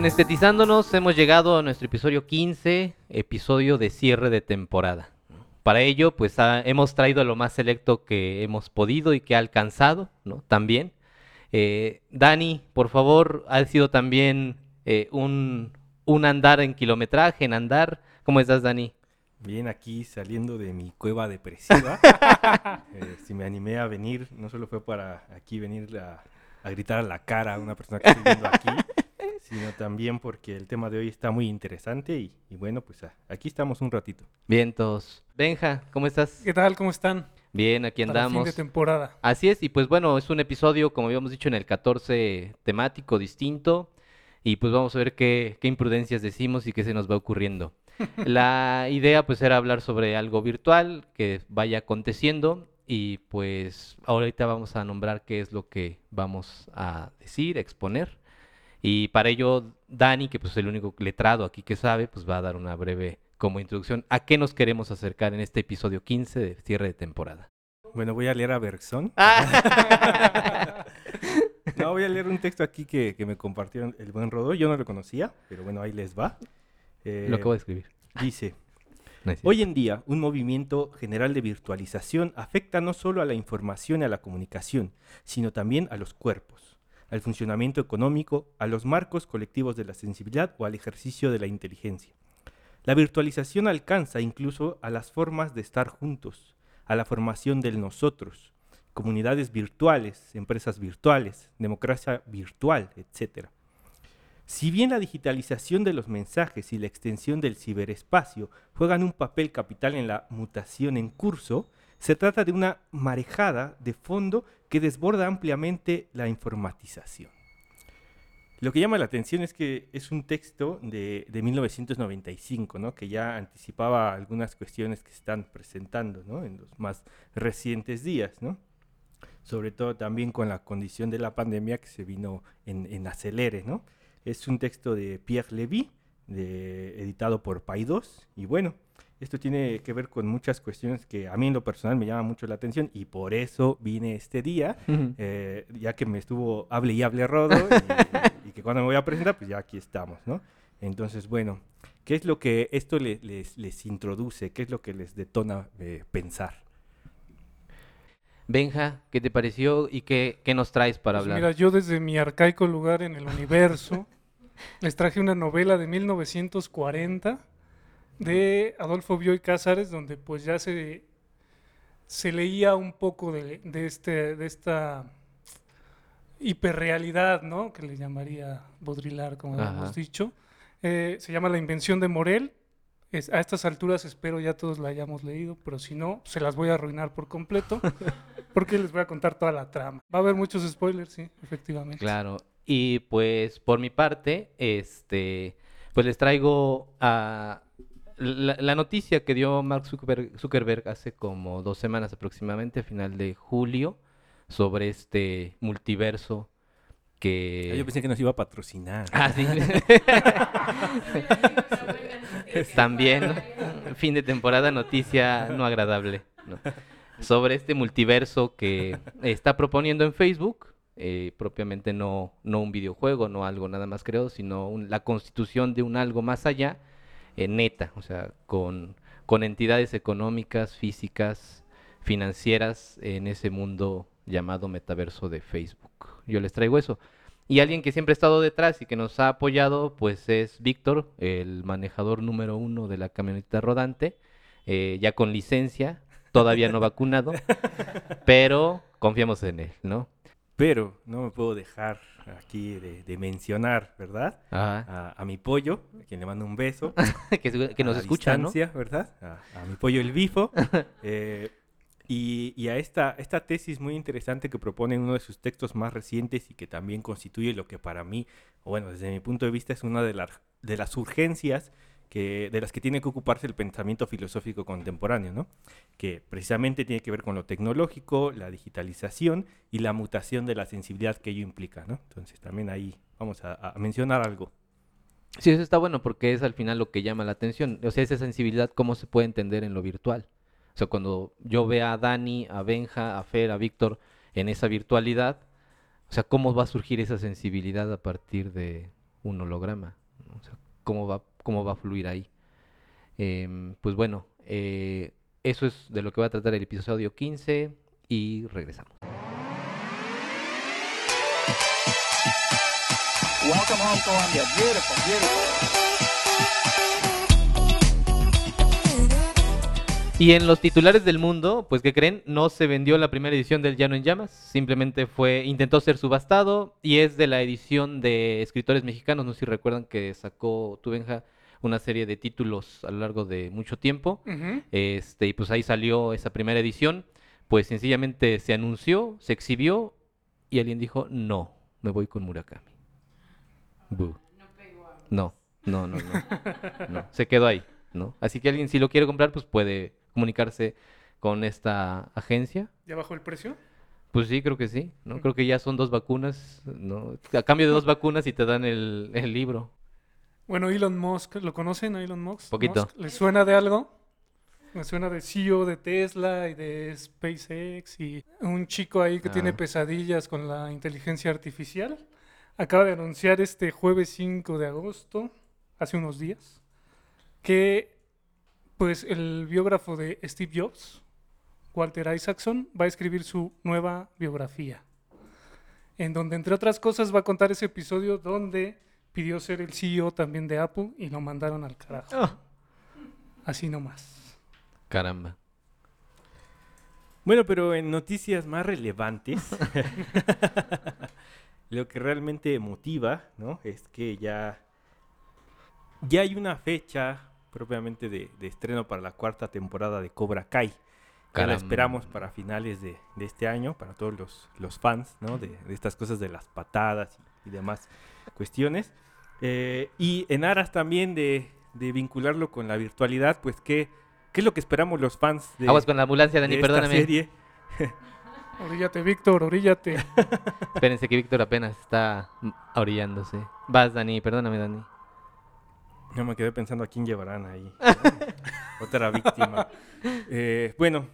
Y en Estetizándonos hemos llegado a nuestro episodio 15, episodio de cierre de temporada. Para ello, pues hemos traído lo más selecto que hemos podido y que ha alcanzado, ¿no? También. Eh, Dani, por favor, ha sido también eh, un, un andar en kilometraje, en andar. ¿Cómo estás, Dani? Bien, aquí saliendo de mi cueva depresiva. Eh, si me animé a venir, no solo fue para aquí venir a, a gritar a la cara a una persona que estoy viendo aquí, sino también porque el tema de hoy está muy interesante y, y bueno, pues ah, aquí estamos un ratito. Bien, todos. Benja, ¿cómo estás? ¿Qué tal? ¿Cómo están? Bien, aquí Para andamos. fin de temporada. Así es, y pues bueno, es un episodio, como habíamos dicho, en el 14 temático, distinto, y pues vamos a ver qué, qué imprudencias decimos y qué se nos va ocurriendo. La idea pues era hablar sobre algo virtual que vaya aconteciendo y pues ahorita vamos a nombrar qué es lo que vamos a decir, exponer. Y para ello Dani, que pues es el único letrado aquí que sabe, pues va a dar una breve como introducción a qué nos queremos acercar en este episodio 15 de cierre de temporada. Bueno, voy a leer a Bergson. Ah. No, voy a leer un texto aquí que, que me compartieron el buen Rodo. Yo no lo conocía, pero bueno, ahí les va. Eh, Lo acabo de escribir. Dice, No es cierto. Hoy en día, un movimiento general de virtualización afecta no solo a la información y a la comunicación, sino también a los cuerpos, al funcionamiento económico, a los marcos colectivos de la sensibilidad o al ejercicio de la inteligencia. La virtualización alcanza incluso a las formas de estar juntos, a la formación del nosotros, comunidades virtuales, empresas virtuales, democracia virtual, etc. Si bien la digitalización de los mensajes y la extensión del ciberespacio juegan un papel capital en la mutación en curso, se trata de una marejada de fondo que desborda ampliamente la informatización. Lo que llama la atención es que es un texto de, de 1995, ¿no? que ya anticipaba algunas cuestiones que están presentando ¿no? en los más recientes días. ¿no? sobre todo también con la condición de la pandemia que se vino en, en acelere, ¿no? Es un texto de Pierre Levy, editado por Paidós, y bueno, esto tiene que ver con muchas cuestiones que a mí en lo personal me llama mucho la atención y por eso vine este día, eh, ya que me estuvo hable y hable rodo y, y que cuando me voy a presentar, pues ya aquí estamos, ¿no? Entonces, bueno, ¿qué es lo que esto le- les, les introduce? ¿Qué es lo que les detona eh, pensar? Benja, ¿qué te pareció y qué, qué nos traes para Pues hablar? mira, yo desde mi arcaico lugar en el universo les traje una novela de 1940 de Adolfo Bioy Cázares, donde pues ya se, se leía un poco de, de este, de esta hiperrealidad, ¿no? Que le llamaría Baudrillard, como Ajá. hemos dicho. Eh, se llama La invención de Morel. Es- a estas alturas espero ya todos la hayamos leído, pero si no, se las voy a arruinar por completo, porque les voy a contar toda la trama. Va a haber muchos spoilers, sí, efectivamente. Claro. Y pues por mi parte, este, pues les traigo a la, la noticia que dio Mark Zuckerberg, Zuckerberg hace como dos semanas aproximadamente, a final de julio, sobre este multiverso que... Ah, Yo pensé que nos iba a patrocinar. Ah, sí. También, fin de temporada, noticia no agradable. ¿no? Sobre este multiverso que está proponiendo en Facebook, eh, propiamente no, no un videojuego, no algo nada más creado, sino un- la constitución de un algo más allá, eh, neta, o sea, con, con entidades económicas, físicas, financieras en ese mundo llamado metaverso de Facebook. Yo les traigo eso. Y alguien que siempre ha estado detrás y que nos ha apoyado, pues es Víctor, el manejador número uno de la camioneta rodante, eh, ya con licencia, todavía no vacunado, pero confiamos en él, ¿no? Pero no me puedo dejar aquí de, de mencionar, ¿verdad? A, a mi pollo, a quien le mando un beso. que, que a nos la escucha, ¿no? ¿verdad? A, a mi pollo el bifo. eh, y, y a esta, esta tesis muy interesante que propone en uno de sus textos más recientes y que también constituye lo que para mí, bueno, desde mi punto de vista, es una de, las de las urgencias que, de las que tiene que ocuparse el pensamiento filosófico contemporáneo, ¿no? que precisamente tiene que ver con lo tecnológico, la digitalización y la mutación de la sensibilidad que ello implica. ¿no? Entonces también ahí vamos a, mencionar algo. Sí, eso está bueno porque es al final lo que llama la atención. O sea, esa sensibilidad, ¿cómo se puede entender en lo virtual? O sea, cuando yo vea a Dani, a Benja, a Fer, a Víctor en esa virtualidad, o sea, ¿cómo va a surgir esa sensibilidad a partir de, un holograma. O sea, ¿cómo va, cómo va a fluir ahí? Em, pues bueno, eh, eso es de lo que va a tratar el episodio 15 y regresamos. Welcome home, Colombia. Beautiful, beautiful. Y en los titulares del mundo, pues que creen, no se vendió la primera edición del Llano en Llamas, simplemente fue, intentó ser subastado y es de la edición de escritores mexicanos, no sé si recuerdan que sacó Tubenja una serie de títulos a lo largo de mucho tiempo, este, y pues ahí salió esa primera edición, pues sencillamente se anunció, se exhibió y alguien dijo, no, me voy con Murakami. No, no, no, no, no, se quedó ahí, ¿no? Así que alguien si lo quiere comprar, pues puede comunicarse con esta agencia. ¿Ya bajó el precio? Pues sí, creo que sí, ¿no? Creo que ya son dos vacunas, ¿no? A cambio de dos vacunas y te dan el, libro. Bueno, Elon Musk, ¿lo conocen a Elon Musk? Poquito. ¿Les suena de algo? Me suena de CEO de Tesla y de SpaceX y un chico ahí que tiene ah. pesadillas con la inteligencia artificial. Acaba de anunciar este jueves 5 de agosto, hace unos días, que pues el biógrafo de Steve Jobs, Walter Isaacson, va a escribir su nueva biografía, en donde entre otras cosas va a contar ese episodio donde pidió ser el CEO también de Apple y lo mandaron al carajo. Ah. Así nomás. Caramba. Bueno, pero en noticias más relevantes, lo que realmente motiva, ¿no? Es que ya, ya hay una fecha propiamente de, estreno para la cuarta temporada de Cobra Kai. Que la esperamos para finales de, este año, para todos los, fans, ¿no? De, estas cosas de las patadas y, demás cuestiones. Eh, y en aras también de, vincularlo con la virtualidad, pues, ¿qué, ¿qué es lo que esperamos los fans de Aguas con la ambulancia, Dani, perdóname. Serie? oríllate, Víctor, oríllate. Espérense que Víctor apenas está orillándose. Vas, Dani, perdóname, Dani. Yo me quedé pensando a quién llevarán ahí. Otra víctima. Eh, bueno,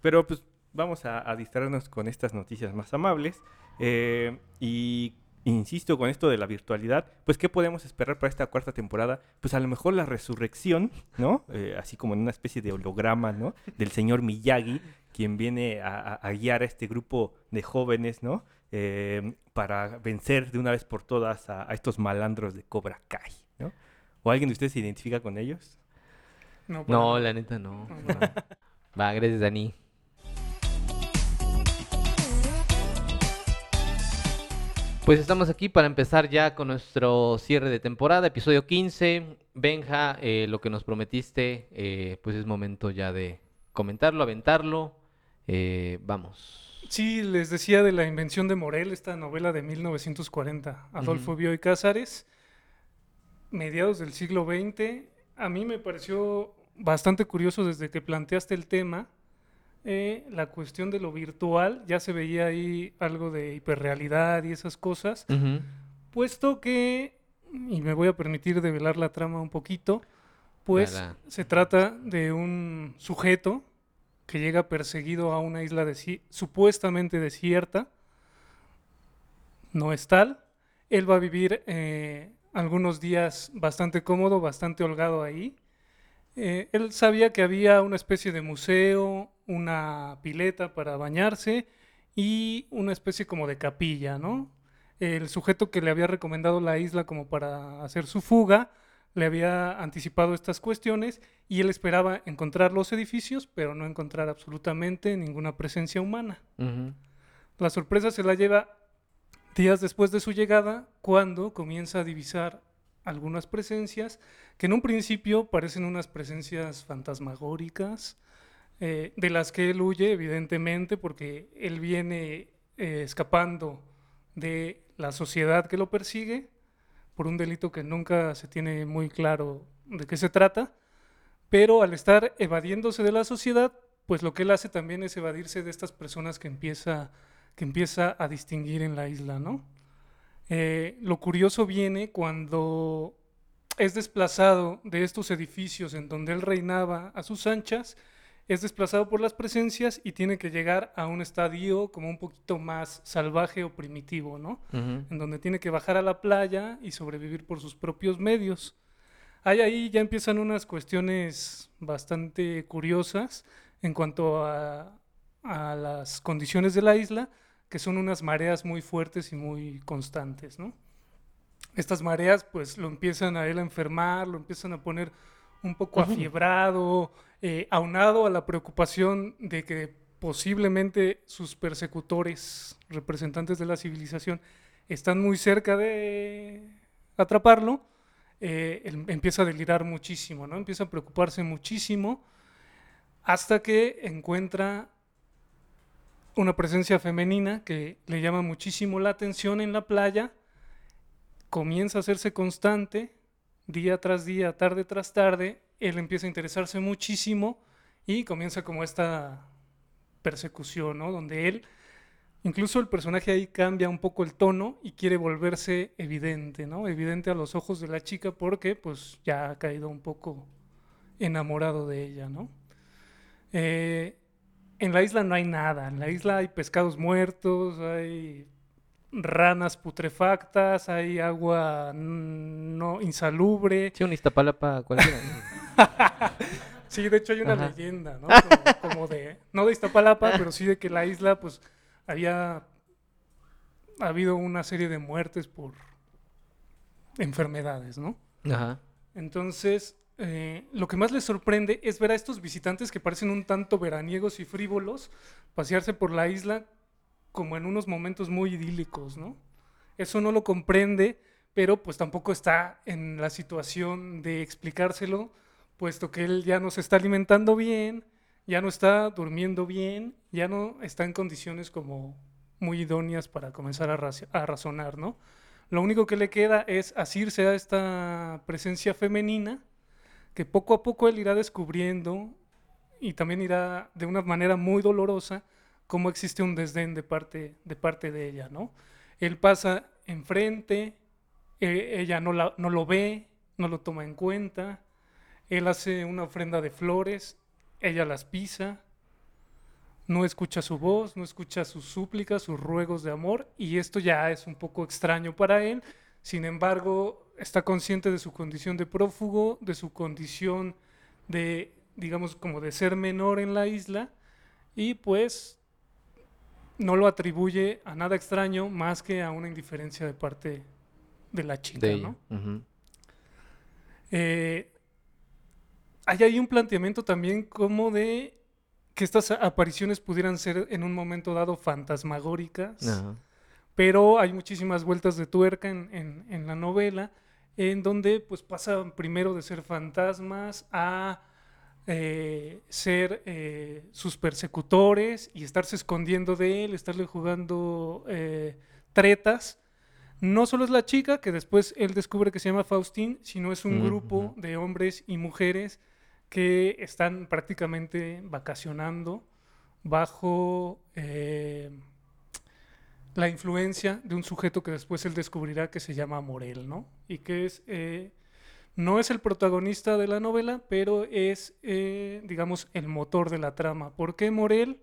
pero pues vamos a, distraernos con estas noticias más amables. Eh, y insisto con esto de la virtualidad, pues ¿qué podemos esperar para esta cuarta temporada? Pues a lo mejor la resurrección, ¿no? Eh, así como en una especie de holograma, ¿no? Del señor Miyagi, quien viene a, guiar a este grupo de jóvenes, ¿no? para vencer de una vez por todas a, a estos malandros de Cobra Kai, ¿no? ¿O alguien de ustedes se identifica con ellos? No, la neta no. Va, gracias, Dani. Pues estamos aquí para empezar ya con nuestro cierre de temporada, episodio 15. Benja, eh, lo que nos prometiste, eh, pues es momento ya de comentarlo, aventarlo. Eh, vamos. Sí, les decía de la invención de Morel, esta novela de 1940, Adolfo Bioy Cázares mediados del siglo XX. A mí me pareció bastante curioso desde que planteaste el tema, eh, la cuestión de lo virtual, ya se veía ahí algo de hiperrealidad y esas cosas, puesto que, y me voy a permitir develar la trama un poquito, pues se trata de un sujeto que llega perseguido a una isla supuestamente desierta, no es tal, él va a vivir eh, algunos días bastante cómodo, bastante holgado ahí. Eh, él sabía que había una especie de museo, una pileta para bañarse y una especie como de capilla, ¿no? El sujeto que le había recomendado la isla como para hacer su fuga le había anticipado estas cuestiones y él esperaba encontrar los edificios, pero no encontrar absolutamente ninguna presencia humana. La sorpresa se la lleva días después de su llegada, cuando comienza a divisar algunas presencias que en un principio parecen unas presencias fantasmagóricas, eh, de las que él huye, evidentemente, porque él viene eh, escapando de la sociedad que lo persigue por un delito que nunca se tiene muy claro de qué se trata, pero al estar evadiéndose de la sociedad, pues lo que él hace también es evadirse de estas personas que empieza que empieza a distinguir en la isla, ¿no? Eh, lo curioso viene cuando es desplazado de estos edificios en donde él reinaba a sus anchas, es desplazado por las presencias y tiene que llegar a un estadio como un poquito más salvaje o primitivo, ¿no? En donde tiene que bajar a la playa y sobrevivir por sus propios medios. Ahí, ahí ya empiezan unas cuestiones bastante curiosas en cuanto a, a las condiciones de la isla, que son unas mareas muy fuertes y muy constantes, ¿no? Estas mareas pues lo empiezan a él a enfermar, lo empiezan a poner un poco afiebrado, eh, aunado a la preocupación de que posiblemente sus persecutores, representantes de la civilización, están muy cerca de atraparlo, eh, él empieza a delirar muchísimo, ¿no? Empieza a preocuparse muchísimo hasta que encuentra una presencia femenina que le llama muchísimo la atención en la playa, comienza a hacerse constante, día tras día, tarde tras tarde, él empieza a interesarse muchísimo y comienza como esta persecución, ¿no? Donde él, incluso el personaje ahí cambia un poco el tono y quiere volverse evidente, ¿no? Evidente a los ojos de la chica porque pues ya ha caído un poco enamorado de ella, ¿no? Eh, en la isla no hay nada, en la isla hay pescados muertos, hay ranas putrefactas, hay agua no insalubre. Sí, un Iztapalapa cualquiera. Sí, de hecho hay una Ajá. leyenda, ¿no? Como, como de, no de Iztapalapa, pero sí de que la isla, pues, había habido una serie de muertes por enfermedades, ¿no? Ajá. Entonces, eh, lo que más les sorprende es ver a estos visitantes que parecen un tanto veraniegos y frívolos pasearse por la isla como en unos momentos muy idílicos, ¿no? Eso no lo comprende, pero pues tampoco está en la situación de explicárselo, puesto que él ya no se está alimentando bien, ya no está durmiendo bien, ya no está en condiciones como muy idóneas para comenzar a, razonar, ¿no? Lo único que le queda es asirse a esta presencia femenina que poco a poco él irá descubriendo y también irá de una manera muy dolorosa cómo existe un desdén de parte de, parte de ella, ¿no? Él pasa enfrente, eh, ella no, la- no lo ve, no lo toma en cuenta, él hace una ofrenda de flores, ella las pisa, no escucha su voz, no escucha sus súplicas, sus ruegos de amor, y esto ya es un poco extraño para él. Sin embargo, está consciente de su condición de prófugo, de su condición de, digamos, como de ser menor en la isla, y pues no lo atribuye a nada extraño más que a una indiferencia de parte de la chica, De. ¿no? Eh, hay ahí un planteamiento también como de que estas apariciones pudieran ser en un momento dado fantasmagóricas, pero hay muchísimas vueltas de tuerca en, en- en la novela, en donde pues pasan primero de ser fantasmas a eh, ser eh, sus persecutores y estarse escondiendo de él, estarle jugando eh, tretas. No solo es la chica, que después él descubre que se llama Faustín, sino es un Mm, grupo de hombres y mujeres que están prácticamente vacacionando bajo la influencia de un sujeto que después él descubrirá que se llama Morel, ¿no? Y que es, eh, no es el protagonista de la novela, pero es, eh, digamos, el motor de la trama. ¿Por qué Morel?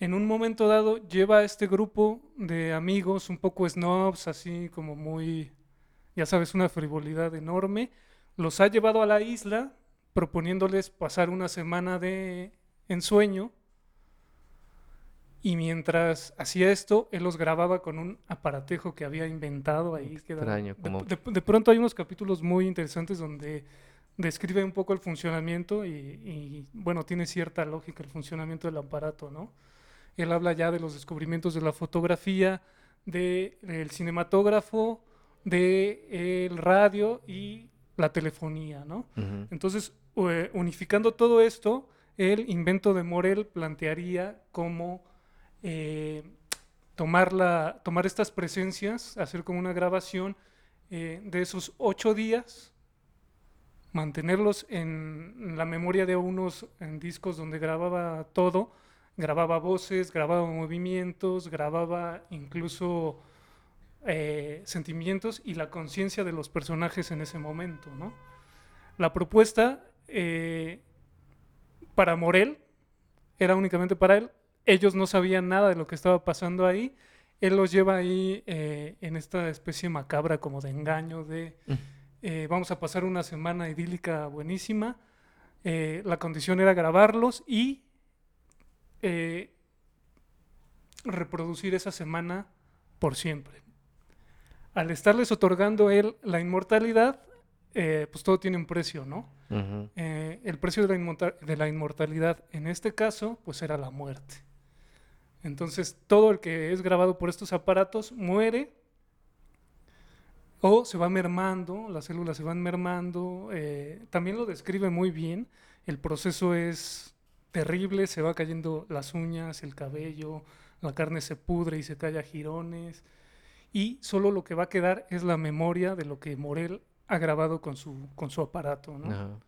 En un momento dado lleva a este grupo de amigos un poco snobs, así como muy, ya sabes, una frivolidad enorme. Los ha llevado a la isla proponiéndoles pasar una semana de ensueño y mientras hacía esto, él los grababa con un aparatejo que había inventado ahí. que Extraño, de- como- de, de pronto hay unos capítulos muy interesantes donde describe un poco el funcionamiento y, y, bueno, tiene cierta lógica el funcionamiento del aparato, ¿no? Él habla ya de los descubrimientos de la fotografía, de- del cinematógrafo, del radio y la telefonía, ¿no? Ujú. Entonces, eh, unificando todo esto, el invento de Morel plantearía cómo eh, tomar, la- tomar estas presencias, hacer como una grabación eh, de esos ocho días, mantenerlos en, la memoria de unos en discos donde grababa todo, grababa voces, grababa movimientos, grababa incluso eh, sentimientos y la conciencia de los personajes en ese momento, ¿no? La propuesta eh, para Morel, era únicamente para él. Ellos no sabían nada de lo que estaba pasando ahí. Él los lleva ahí eh, en esta especie macabra como de engaño, de Mm. eh, vamos a pasar una semana idílica buenísima. Eh, la condición era grabarlos y reproducir esa semana por siempre. Al estarles otorgando él la inmortalidad, pues todo tiene un precio, ¿no? El precio de la, de la inmortalidad en este caso, pues era la muerte. Entonces, todo el que es grabado por estos aparatos muere o se va mermando, las células se van mermando. eh, también lo describe muy bien. El proceso es terrible, se va cayendo las uñas, el cabello, la carne se pudre y se cae a jirones. Y solo lo que va a quedar es la memoria de lo que Morel ha grabado con su, con su aparato. ¿no?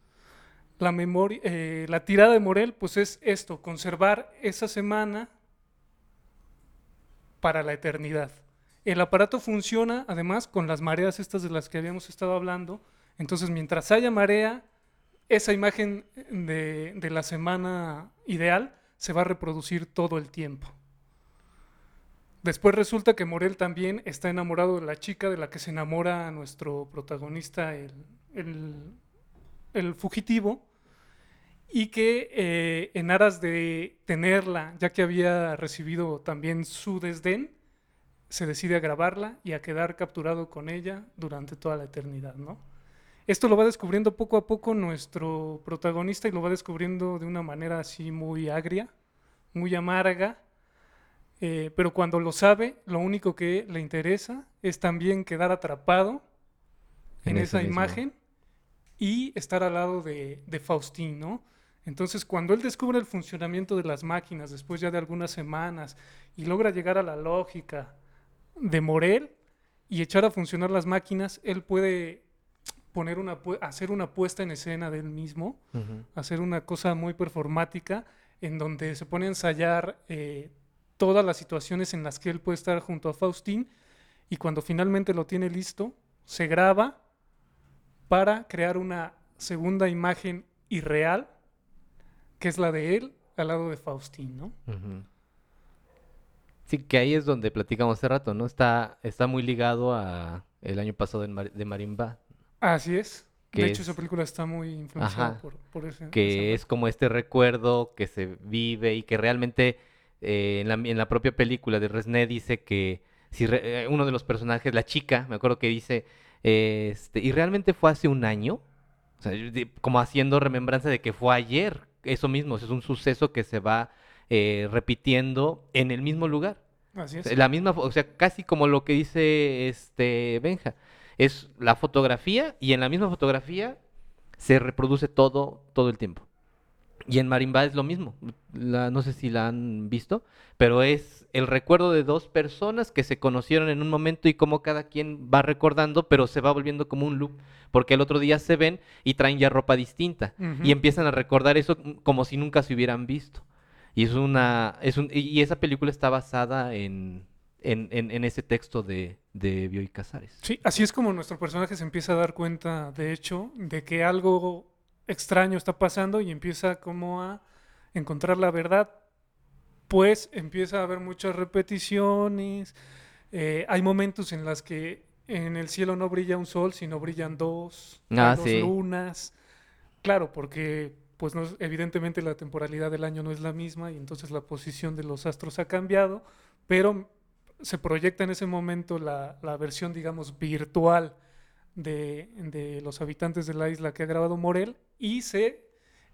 La memoria, eh, la tirada de Morel, pues es esto, conservar esa semana para la eternidad. El aparato funciona además con las mareas estas de las que habíamos estado hablando. Entonces, mientras haya marea, esa imagen de, de la semana ideal se va a reproducir todo el tiempo. Después resulta que Morel también está enamorado de la chica de la que se enamora nuestro protagonista, el, el, el fugitivo, y que eh, en aras de tenerla, ya que había recibido también su desdén, se decide a grabarla y a quedar capturado con ella durante toda la eternidad, ¿no? Esto lo va descubriendo poco a poco nuestro protagonista y lo va descubriendo de una manera así muy agria, muy amarga, eh, pero cuando lo sabe, lo único que le interesa es también quedar atrapado en, esa mismo. imagen y estar al lado de, de Faustín, ¿no? Entonces, cuando él descubre el funcionamiento de las máquinas después ya de algunas semanas y logra llegar a la lógica de Morel y echar a funcionar las máquinas, él puede poner una pu- hacer una puesta en escena de él mismo, hacer una cosa muy performática en donde se pone a ensayar eh, todas las situaciones en las que él puede estar junto a Faustín y cuando finalmente lo tiene listo, se graba para crear una segunda imagen irreal, que es la de él al lado de Faustín, ¿no? Sí, que ahí es donde platicamos hace rato, ¿no? Está, está muy ligado a el año pasado Mar- de Marimba, Así es. Que De hecho, es- esa película está muy influenciada Ajá. por, por ese. que es como este recuerdo que se vive y que realmente eh, en, la, en la propia película de Resné dice que si re- eh, uno de los personajes, la chica, me acuerdo que dice, eh, este, y realmente fue hace un año, o sea, como haciendo remembranza de que fue ayer, eso mismo, es un suceso que se va eh, repitiendo en el mismo lugar. Así es. sea, La misma, o sea, casi como lo que dice este Benja. Es la fotografía y en la misma fotografía se reproduce todo, todo el tiempo. Y en Marimba es lo mismo. La- no sé si la han visto, pero es el recuerdo de dos personas que se conocieron en un momento y cómo cada quien va recordando, pero se va volviendo como un loop, porque el otro día se ven y traen ya ropa distinta y empiezan a recordar eso como si nunca se hubieran visto. Y es una, es un, y- y esa película está basada en, en, en- en ese texto de, de Bioy Casares. Sí, así es como nuestro personaje se empieza a dar cuenta, de hecho, de que algo extraño está pasando y empieza como a encontrar la verdad. Pues empieza a haber muchas repeticiones. eh, hay momentos en las que en el cielo no brilla un sol, sino brillan dos, Ah, dos sí. lunas. Claro, porque pues no evidentemente la temporalidad del año no es la misma y entonces la posición de los astros ha cambiado, pero se proyecta en ese momento la, la versión, digamos, virtual de, de los habitantes de la isla que ha grabado Morel y se,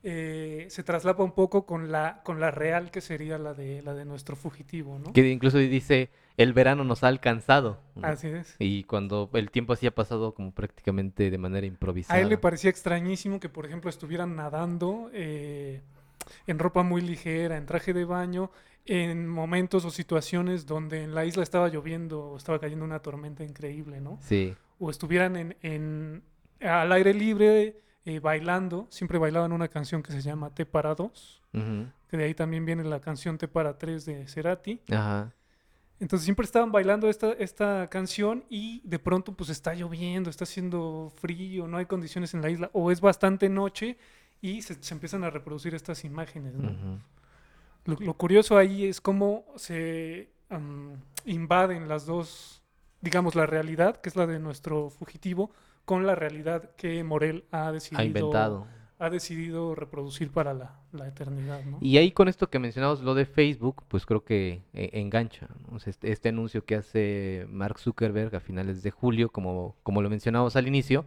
eh, se traslapa un poco con la, con la real que sería la de, la de nuestro fugitivo, ¿no? Que incluso dice, el verano nos ha alcanzado. ¿no? Así es. Y cuando el tiempo así ha pasado como prácticamente de manera improvisada. A él le parecía extrañísimo que, por ejemplo, estuvieran nadando eh, en ropa muy ligera, en traje de baño, en momentos o situaciones donde en la isla estaba lloviendo o estaba cayendo una tormenta increíble, ¿no? Sí. o estuvieran en, en- al aire libre eh, bailando, siempre bailaban una canción que se llama T para dos, Ujú. que de ahí también viene la canción T para tres de Cerati. Ajá. Entonces siempre estaban bailando esta, esta canción y de pronto pues está lloviendo, está haciendo frío, no hay condiciones en la isla, o es bastante noche y se, se empiezan a reproducir estas imágenes. ¿no? Ujú. Lo, lo curioso ahí es cómo se am, invaden las dos, digamos, la realidad, que es la de nuestro fugitivo, con la realidad que Morel ha decidido, Ha inventado. ha decidido reproducir para la, la eternidad. ¿no? Y ahí con esto que mencionamos, lo de Facebook, pues creo que eh, engancha. ¿no? O sea, este, este anuncio que hace Mark Zuckerberg a finales de julio, como, como lo mencionamos al inicio,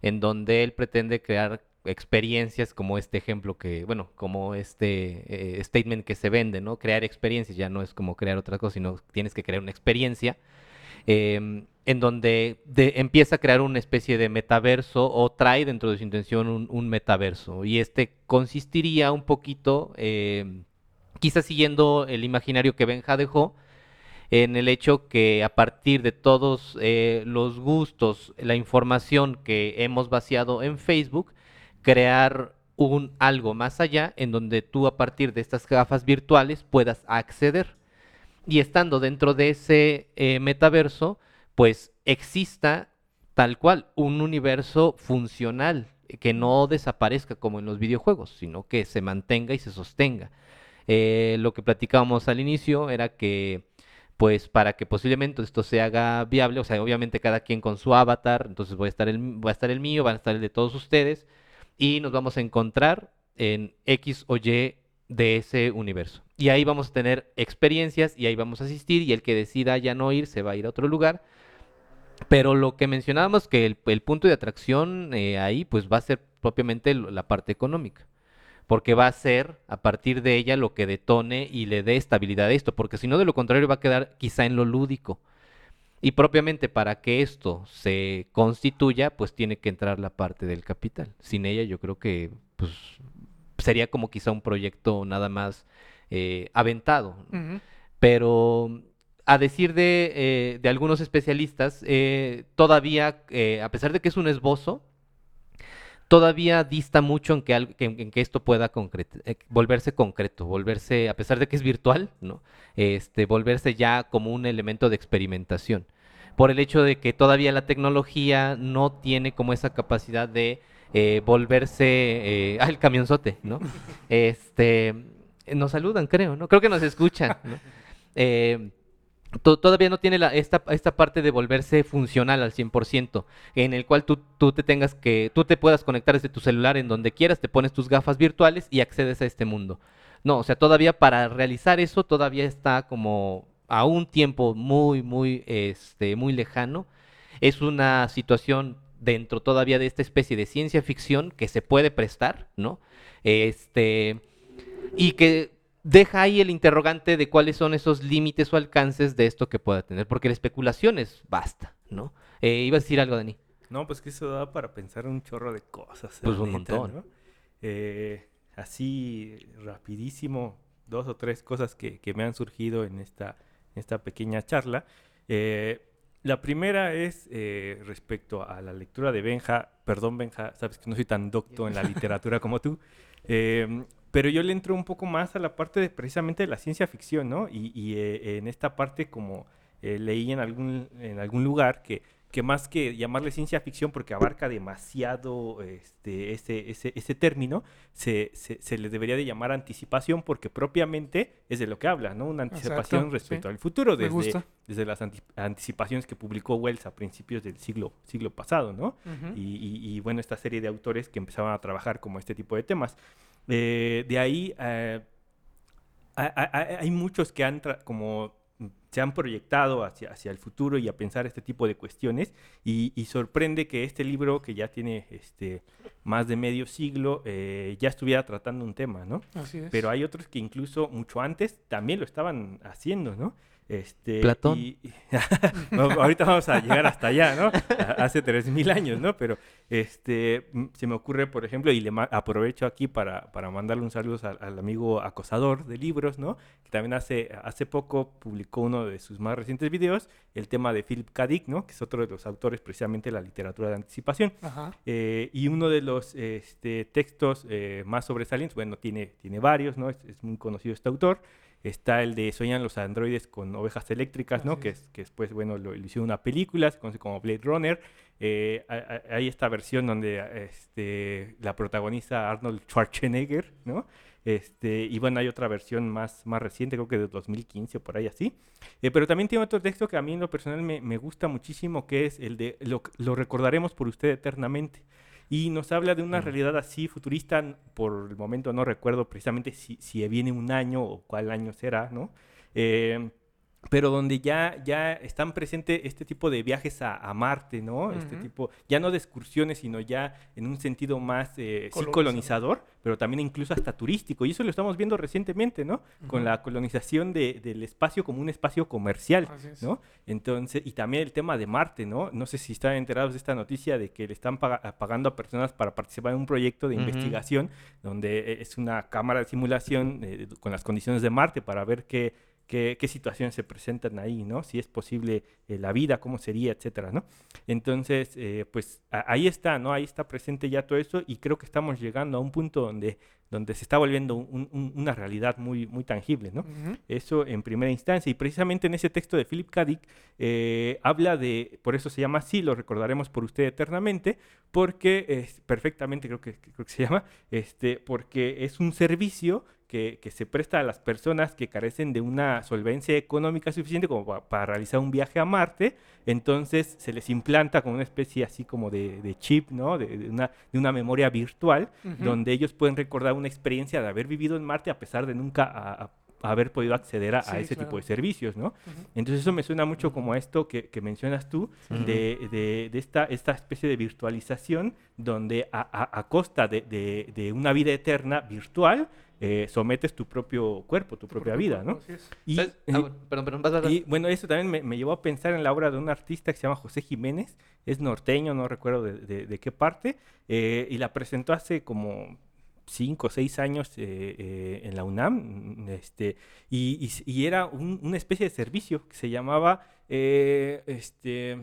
en donde él pretende crear experiencias como este ejemplo que, bueno, como este eh, statement que se vende, ¿no? Crear experiencias, ya no es como crear otra cosa, sino tienes que crear una experiencia em, en donde de- empieza a crear una especie de metaverso o trae dentro de su intención un, un metaverso. Y este consistiría un poquito, em, quizás siguiendo el imaginario que Benja dejó, en el hecho que a partir de todos eh, los gustos, la información que hemos vaciado en Facebook, crear un algo más allá en donde tú a partir de estas gafas virtuales puedas acceder. Y estando dentro de ese eh, metaverso, pues exista tal cual un universo funcional eh, que no desaparezca como en los videojuegos, sino que se mantenga y se sostenga. Eh, lo que platicábamos al inicio era que pues para que posiblemente esto se haga viable, o sea, obviamente cada quien con su avatar, entonces voy a estar el, voy a estar el mío, van a estar el de todos ustedes, y nos vamos a encontrar en X o Y de ese universo. Y ahí vamos a tener experiencias y ahí vamos a asistir y el que decida ya no ir se va a ir a otro lugar. Pero lo que mencionábamos que el, el punto de atracción eh, ahí pues va a ser propiamente la parte económica. Porque va a ser a partir de ella lo que detone y le dé estabilidad a esto. Porque si no, de lo contrario va a quedar quizá en lo lúdico. Y propiamente para que esto se constituya, pues tiene que entrar la parte del capital. Sin ella yo creo que pues sería como quizá un proyecto nada más eh, aventado. Pero a decir de, eh, de algunos especialistas, eh, todavía, eh, a pesar de que es un esbozo, todavía dista mucho en que, al- en que esto pueda volverse concreto, volverse, a pesar de que es virtual, ¿no? Este, volverse ya como un elemento de experimentación. Por el hecho de que todavía la tecnología no tiene como esa capacidad de volverse, el camionzote, ¿no? Este, nos saludan, creo, ¿no? Creo que nos escuchan, ¿no? To- todavía no tiene la- esta, esta parte de volverse funcional al 100%, en el cual tú, tú te tengas que, tú te puedas conectar desde tu celular en donde quieras, te pones tus gafas virtuales y accedes a este mundo. No, o sea, todavía para realizar eso todavía está como a un tiempo muy, muy, este, muy lejano. Es una situación dentro todavía de esta especie de ciencia ficción que se puede prestar, ¿no? Este, y que deja ahí el interrogante de cuáles son esos límites o alcances de esto que pueda tener, porque la especulación es basta, ¿no? Eh, iba a decir algo, Dani. No, pues que eso da para pensar un chorro de cosas. Pues un neta, montón. ¿no? Eh, así, rapidísimo, dos o tres cosas que, que me han surgido en esta, en esta pequeña charla. Eh, la primera es eh, respecto a la lectura de Benja. Perdón, Benja, sabes que no soy tan docto en la literatura como tú. Eh, pero yo le entro un poco más a la parte de precisamente de la ciencia ficción, ¿no? Y, y, eh, en esta parte, como eh, leí en algún, en algún lugar, que, que más que llamarle ciencia ficción porque abarca demasiado este, ese, ese, ese término, se, se, se le debería de llamar anticipación porque propiamente es de lo que habla, ¿no? Una anticipación Exacto, respecto sí. al futuro, Me desde, gusta. desde las anti- anticipaciones que publicó Wells a principios del siglo, siglo pasado, ¿no? Ujú. y, y- y, bueno, esta serie de autores que empezaban a trabajar como este tipo de temas. Eh, de ahí eh, hay, muchos que han como se han proyectado hacia, hacia el futuro y a pensar este tipo de cuestiones y, y sorprende que este libro que ya tiene este más de medio siglo eh, ya estuviera tratando un tema, ¿no? Así es. Pero hay otros que incluso mucho antes también lo estaban haciendo, ¿no? Este, Platón. y- Bueno, ahorita vamos a llegar hasta allá, ¿no? Hace 3.000 años, ¿no? Pero este, mm, se me ocurre, por ejemplo, y le aprovecho aquí para, para mandarle un saludo al, al amigo acosador de libros, ¿no? Que también hace, hace poco publicó uno de sus más recientes videos, el tema de Philip K. Dick, ¿no? Que es otro de los autores precisamente de la literatura de anticipación. Ajá. Eh, y uno de los este, textos eh, más sobresalientes, bueno, tiene, tiene varios, ¿no? Es, es muy conocido este autor. Está el de Sueñan los androides con ovejas eléctricas, ¿no? Así Que, es. que después, bueno, lo, lo hicieron una película, se conoce como Blade Runner. Eh, hay esta versión donde este, la protagoniza Arnold Schwarzenegger, ¿no? Este, y bueno, hay otra versión más, más reciente, creo que de 2015 o por ahí así. Eh, pero también tiene otro texto que a mí en lo personal me, me gusta muchísimo, que es el de lo, lo recordaremos por usted eternamente. Y nos habla de una realidad así futurista, por el momento no recuerdo precisamente si, si viene un año o cuál año será, ¿no? Eh, pero donde ya, ya están presentes este tipo de viajes a, a Marte, ¿no? Este tipo, ya no de excursiones, sino ya en un sentido más eh, sí Colonizador. pero también incluso hasta turístico. Y eso lo estamos viendo recientemente, ¿no? Con la colonización de- del espacio como un espacio comercial, es. ¿no? Entonces, y también el tema de Marte, ¿no? No sé si están enterados de esta noticia de que le están pagando a personas para participar en un proyecto de investigación donde eh, es una cámara de simulación eh, con las condiciones de Marte para ver qué, qué, qué situaciones se presentan ahí, ¿no? Si es posible eh, la vida, cómo sería, etcétera, ¿no? Entonces, eh, pues a- ahí está, ¿no? Ahí está presente ya todo eso y creo que estamos llegando a un punto donde, donde se está volviendo un- un- una realidad muy, muy tangible, ¿no? Ujú. Eso en primera instancia. Y precisamente en ese texto de Philip K. Dick eh, habla de, por eso se llama así, lo recordaremos por usted eternamente, porque es perfectamente, creo que, creo que se llama, este, porque es un servicio que, que se presta a las personas que carecen de una solvencia económica suficiente como pa- para realizar un viaje a Marte. Entonces se les implanta como una especie así como de, de chip, ¿no? De, de una, de una memoria virtual Ujú. donde ellos pueden recordar una experiencia de haber vivido en Marte a pesar de nunca a- a- haber podido acceder a, a Sí, ese tipo claro. de servicios, ¿no? Ujú. Entonces eso me suena mucho como a esto que, que mencionas tú, Ujú. de, de- de esta, esta especie de virtualización donde a, a- a costa de, de- de una vida eterna virtual eh, sometes tu propio cuerpo, tu propia vida, ¿no? Y, Ah, bueno, perdón, perdón, vas, vas, vas. y, bueno, eso también me, me llevó a pensar en la obra de un artista que se llama José Jiménez, es norteño, no recuerdo de, de- de qué parte, eh, y la presentó hace como cinco o seis años eh, eh, en la UNAM, este, y, y y era un- una especie de servicio que se llamaba, eh, este,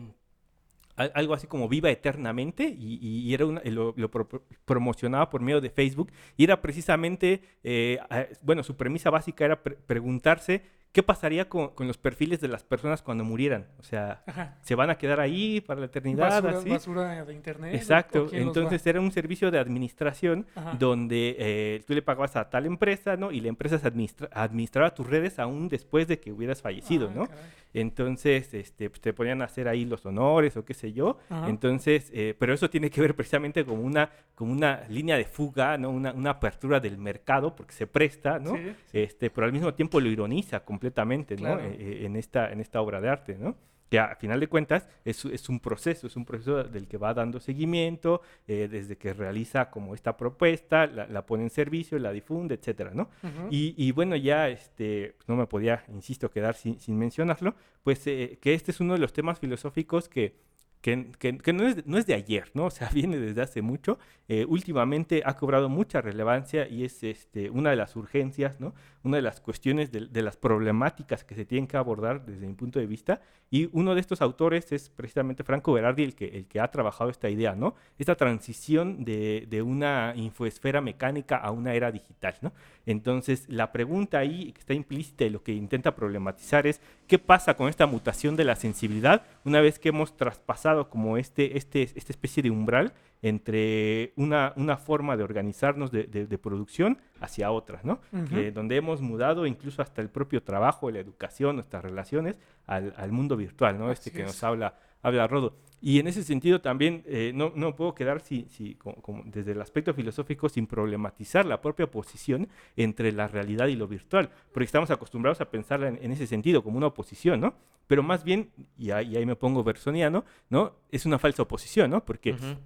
algo así como Viva Eternamente, y, y era una- lo, lo pro- promocionaba por medio de Facebook, y era precisamente, eh, bueno, su premisa básica era pre- preguntarse qué pasaría con, con los perfiles de las personas cuando murieran, o sea, Ajá. se van a quedar ahí para la eternidad, Basura, así. basura de internet. Exacto, entonces era un servicio de administración Ajá. donde eh, tú le pagabas a tal empresa, ¿no? Y la empresa se administra- administraba tus redes aún después de que hubieras fallecido, Ah, ¿no? caray. Entonces, este, pues, te ponían a hacer ahí los honores o qué sé yo. Ajá. Entonces, eh, pero eso tiene que ver precisamente como una, como una línea de fuga, ¿no? Una, una apertura del mercado porque se presta, ¿no? Sí, Este, pero al mismo tiempo lo ironiza completamente, ¿no? Claro. Eh, eh, en, esta, en esta obra de arte, ¿no? Que a final de cuentas es, es un proceso, es un proceso del que va dando seguimiento, eh, desde que realiza como esta propuesta, la, la pone en servicio, la difunde, etcétera, ¿no? Y, y bueno, ya este, no me podía, insisto, quedar sin, sin mencionarlo, pues eh, que este es uno de los temas filosóficos que, que, que- que no, es, no es de ayer, ¿no? O sea, viene desde hace mucho. Eh, últimamente ha cobrado mucha relevancia y es este, una de las urgencias, ¿no? Una de las cuestiones de, de las problemáticas que se tienen que abordar desde mi punto de vista. Y uno de estos autores es precisamente Franco Berardi, el que, el que ha trabajado esta idea, ¿no? Esta transición de, de una infoesfera mecánica a una era digital, ¿no? Entonces, la pregunta ahí que está implícita y lo que intenta problematizar es qué pasa con esta mutación de la sensibilidad una vez que hemos traspasado como este, este, esta especie de umbral entre una, una forma de organizarnos de, de- de producción hacia otra, ¿no? Eh, donde hemos mudado incluso hasta el propio trabajo, la educación, nuestras relaciones al, al mundo virtual, ¿no? Este que es. nos habla, habla Rodo. Y en ese sentido también eh, no, no puedo quedar si, si, como- desde el aspecto filosófico sin problematizar la propia oposición entre la realidad y lo virtual, porque estamos acostumbrados a pensarla en, ese sentido, como una oposición, ¿no? Pero más bien, y ahí, me pongo bersoniano, ¿no? Es una falsa oposición, ¿no? Porque, Ujú.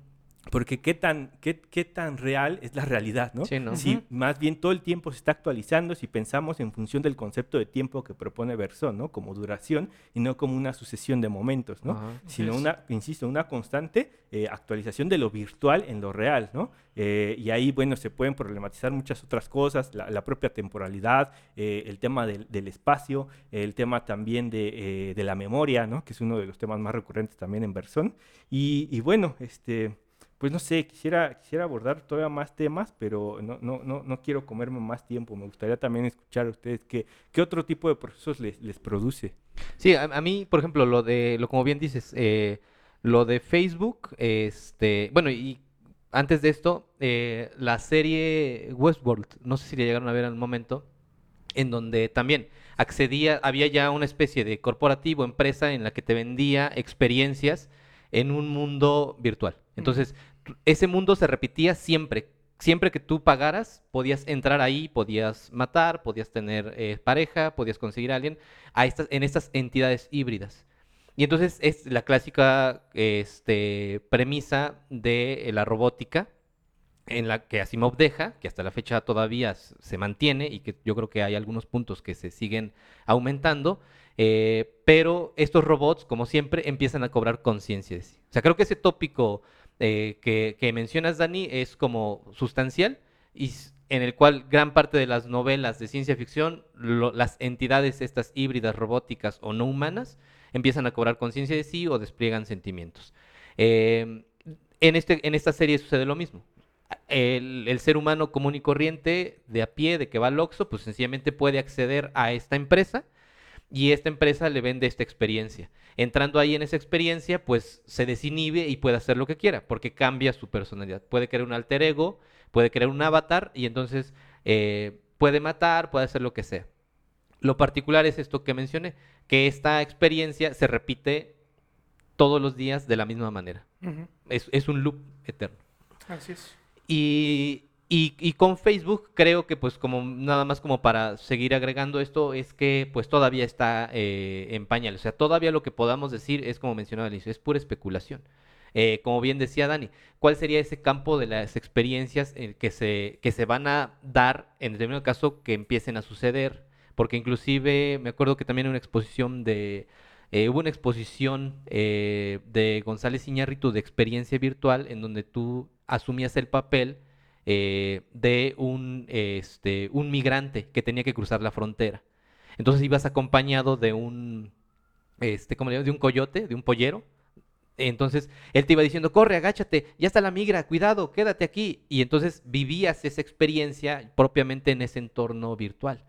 Porque qué, tan, qué, qué tan real es la realidad, ¿no? Sí, ¿no? Si más bien todo el tiempo se está actualizando, si pensamos en función del concepto de tiempo que propone Bersón, ¿no? Como duración y no como una sucesión de momentos, ¿no? Ajá. Sino es. una, insisto, una constante eh, actualización de lo virtual en lo real, ¿no? Eh, y ahí, bueno, se pueden problematizar muchas otras cosas, la, la propia temporalidad, eh, el tema del, del espacio, el tema también de, eh, de la memoria, ¿no? Que es uno de los temas más recurrentes también en Bersón. Y, y bueno, este pues no sé, quisiera, quisiera abordar todavía más temas, pero no, no, no, no quiero comerme más tiempo. Me gustaría también escuchar a ustedes qué, qué otro tipo de procesos les, les produce. Sí, a, a mí, por ejemplo, lo de, lo como bien dices, eh, lo de Facebook, este, bueno, y antes de esto, eh, la serie Westworld, no sé si le llegaron a ver al momento, en donde también accedía, había ya una especie de corporativo, empresa en la que te vendía experiencias en un mundo virtual. Entonces, ese mundo se repetía siempre. Siempre que tú pagaras, podías entrar ahí, podías matar, podías tener eh, pareja, podías conseguir a alguien a estas, en estas entidades híbridas. Y entonces es la clásica este, premisa de la robótica en la que Asimov deja, que hasta la fecha todavía se mantiene y que yo creo que hay algunos puntos que se siguen aumentando, eh, pero estos robots, como siempre, empiezan a cobrar conciencia de sí. O sea, creo que ese tópico eh, que, que mencionas, Dani, es como sustancial y en el cual gran parte de las novelas de ciencia ficción, lo- las entidades estas híbridas, robóticas o no humanas, empiezan a cobrar conciencia de sí o despliegan sentimientos. Eh, en, este, en esta serie sucede lo mismo el, el ser humano común y corriente de a pie, de que va al Oxxo, pues sencillamente puede acceder a esta empresa y esta empresa le vende esta experiencia. Entrando ahí en esa experiencia, pues se desinhibe y puede hacer lo que quiera, porque cambia su personalidad. Puede crear un alter ego, puede crear un avatar y entonces eh, puede matar, puede hacer lo que sea. Lo particular es esto que mencioné, que esta experiencia se repite todos los días de la misma manera. Es, es un loop eterno. Así es. Y, y- y con Facebook creo que pues como nada más como para seguir agregando esto es que pues todavía está eh, en pañales. O sea, todavía lo que podamos decir es como mencionaba Alicia, es pura especulación. Eh, como bien decía Dani, ¿cuál sería ese campo de las experiencias eh, que se, que se van a dar en determinado caso que empiecen a suceder? Porque inclusive me acuerdo que también una exposición de... eh, hubo una exposición eh, de González Iñárritu de experiencia virtual en donde tú asumías el papel eh, de un, este, un migrante que tenía que cruzar la frontera. Entonces ibas acompañado de un, este. De un coyote, de un pollero. Entonces él te iba diciendo, corre, agáchate, ya está la migra, cuidado, quédate aquí. Y entonces vivías esa experiencia propiamente en ese entorno virtual.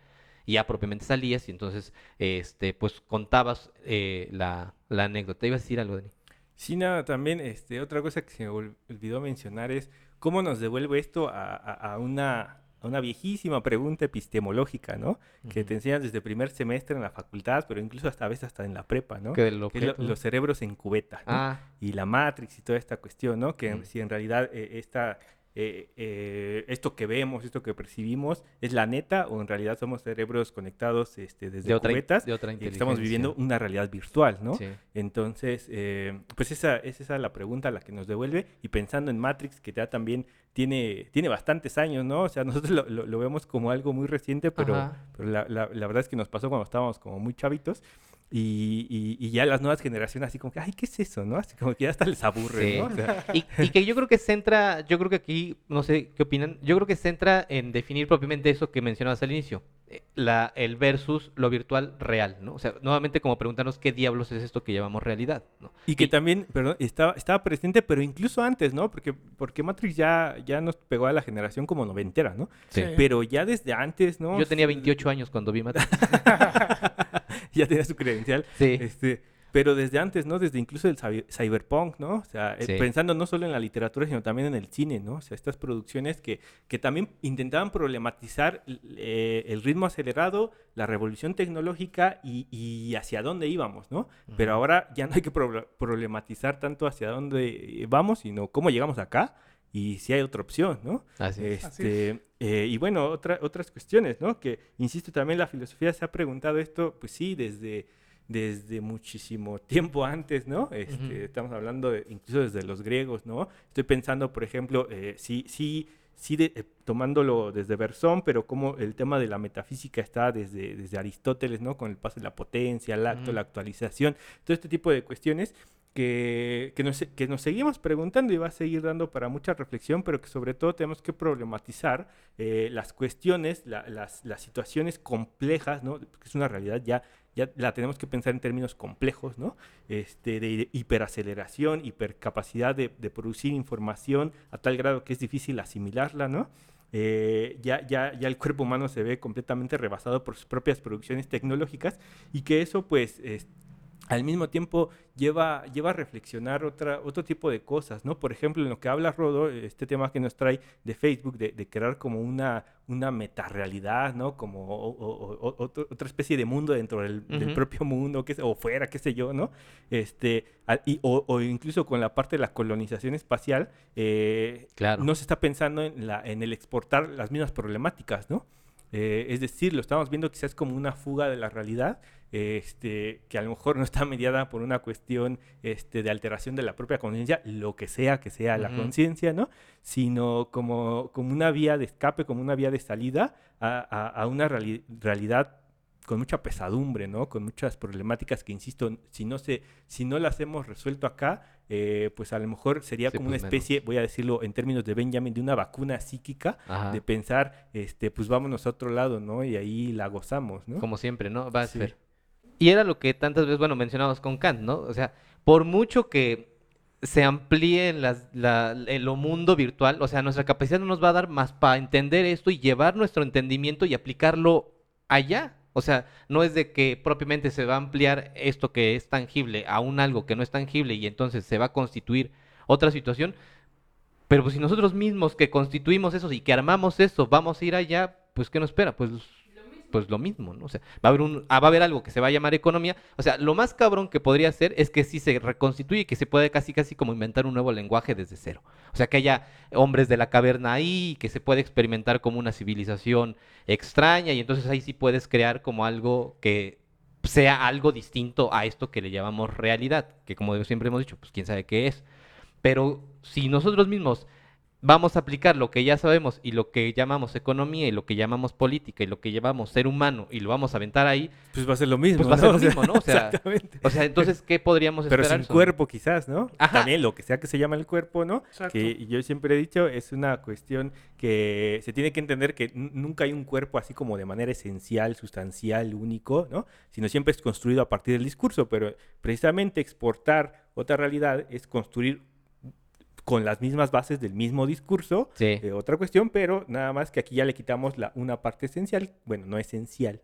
Y ya propiamente salías y entonces, este, pues contabas eh, la, la anécdota. ¿Ibas a decir algo, Dani? Sí, nada, también este, otra cosa que se me ol- olvidó mencionar es cómo nos devuelve esto a, a- a una, a una viejísima pregunta epistemológica, ¿no? Que te enseñan desde primer semestre en la facultad, pero incluso hasta a veces hasta en la prepa, ¿no? Que del Que lo- los cerebros en cubeta, ¿no? Ah, y la Matrix y toda esta cuestión, ¿no? Que si en realidad eh, esta, eh, eh, esto que vemos, esto que percibimos, es la neta o en realidad somos cerebros conectados este, desde de otra, cubetas de otra y estamos viviendo una realidad virtual, ¿no? Sí. Entonces, eh, pues esa es esa la pregunta a la que nos devuelve. Y pensando en Matrix, que ya también tiene, tiene bastantes años, ¿no? O sea, nosotros lo, lo- lo vemos como algo muy reciente, pero, Ajá. pero la, la- la verdad es que nos pasó cuando estábamos como muy chavitos. Y, y- y ya las nuevas generaciones así como que, ay, ¿qué es eso, no? Así como que ya hasta les aburre, Sí. ¿no? O sea, Y, y que yo creo que centra, yo creo que aquí, no sé qué opinan, yo creo que centra en definir propiamente eso que mencionabas al inicio, eh, la, el versus lo virtual real, ¿no? O sea, nuevamente como preguntarnos qué diablos es esto que llamamos realidad, ¿no? Y que también, perdón, estaba, estaba presente, pero incluso antes, ¿no? Porque, porque Matrix ya, ya nos pegó a la generación como noventera, ¿no? Sí. Pero ya desde antes, ¿no? Yo tenía 28 años cuando vi Matrix. ya tenía su Sí. Este, pero desde antes, ¿no? Desde incluso el cyber- cyberpunk, ¿no? O sea, eh, Sí. pensando no solo en la literatura, sino también en el cine, ¿no? O sea, estas producciones que, que también intentaban problematizar eh, el ritmo acelerado, la revolución tecnológica y, y hacia dónde íbamos, ¿no? Pero Ujú. ahora ya no hay que proble- problematizar tanto hacia dónde vamos, sino cómo llegamos acá y si hay otra opción, ¿no? Así es. Así Este, eh, y bueno, otra- otras cuestiones, ¿no? Que, insisto, también la filosofía se ha preguntado esto, pues sí, desde, desde muchísimo tiempo antes, ¿no? Este. Estamos hablando de- incluso desde los griegos, ¿no? Estoy pensando, por ejemplo, eh, sí, sí, sí de- eh, tomándolo desde Bersón, pero como el tema de la metafísica está desde, desde Aristóteles, ¿no? Con el paso de la potencia, el acto, la actualización, todo este tipo de cuestiones que, que, nos, que nos seguimos preguntando y va a seguir dando para mucha reflexión, pero que sobre todo tenemos que problematizar eh, las cuestiones, las, las, situaciones complejas, ¿no? que es una realidad ya, ya la tenemos que pensar en términos complejos, ¿no? Este, de hiperaceleración, hipercapacidad de, de producir información a tal grado que es difícil asimilarla, ¿no? Eh, ya, ya, ya el cuerpo humano se ve completamente rebasado por sus propias producciones tecnológicas y que eso pues al mismo tiempo lleva, lleva a reflexionar otra, otro tipo de cosas, ¿no? Por ejemplo, en lo que habla Rodo, este tema que nos trae de Facebook, de, crear como una, una metarealidad, ¿no? Como otra especie de mundo dentro del, propio mundo, que, o fuera, qué sé yo, ¿no? Este, y, o, incluso con la parte de la colonización espacial, eh, claro. no se está pensando en, la, en el exportar las mismas problemáticas, ¿no? Eh, es decir, lo estamos viendo quizás como una fuga de la realidad, este, que a lo mejor no está mediada por una cuestión este, de alteración de la propia conciencia, lo que sea que sea la conciencia, ¿no? Sino como, como una vía de escape, como una vía de salida a, a, una realidad con mucha pesadumbre, ¿no? Con muchas problemáticas que, insisto, si no, se, si no las hemos resuelto acá, eh, pues a lo mejor sería como una pues, especie, voy a decirlo en términos de Benjamin, de una vacuna psíquica, de pensar, este, pues vámonos a otro lado, ¿no? Y ahí la gozamos, ¿no? Como siempre, ¿no? Va a ser. Y era lo que tantas veces, bueno, mencionamos con Kant, ¿no? O sea, por mucho que se amplíe las, la, lo mundo virtual, o sea, nuestra capacidad no nos va a dar más para entender esto y llevar nuestro entendimiento y aplicarlo allá. O sea, no es de que propiamente se va a ampliar esto que es tangible a un algo que no es tangible y entonces se va a constituir otra situación. Pero pues si nosotros mismos que constituimos eso y que armamos eso, vamos a ir allá, pues ¿qué nos espera? Pues pues lo mismo, ¿no? O sea, va a haber un, ah, va a haber algo que se va a llamar economía. O sea, lo más cabrón que podría ser es que sí se reconstituye, que se puede casi casi como inventar un nuevo lenguaje desde cero. O sea, que haya hombres de la caverna ahí, que se puede experimentar como una civilización extraña y entonces ahí sí puedes crear como algo que sea algo distinto a esto que le llamamos realidad, que como siempre hemos dicho, pues quién sabe qué es. Pero si nosotros mismos vamos a aplicar lo que ya sabemos y lo que llamamos economía y lo que llamamos política y lo que llamamos ser humano y lo vamos a aventar ahí. Pues va a ser lo mismo. Pues va a ser lo mismo, ¿no? O sea, Exactamente. O sea, entonces, ¿qué podríamos esperar? Pero sin cuerpo quizás, ¿no? También lo que sea que se llama el cuerpo, ¿no? Que yo siempre he dicho, es una cuestión que se tiene que entender que nunca hay un cuerpo así como de manera esencial, sustancial, único, ¿no? Sino siempre es construido a partir del discurso, pero precisamente exportar otra realidad es construir con las mismas bases del mismo discurso, eh, otra cuestión, pero nada más que aquí ya le quitamos la, una parte esencial, bueno, no esencial,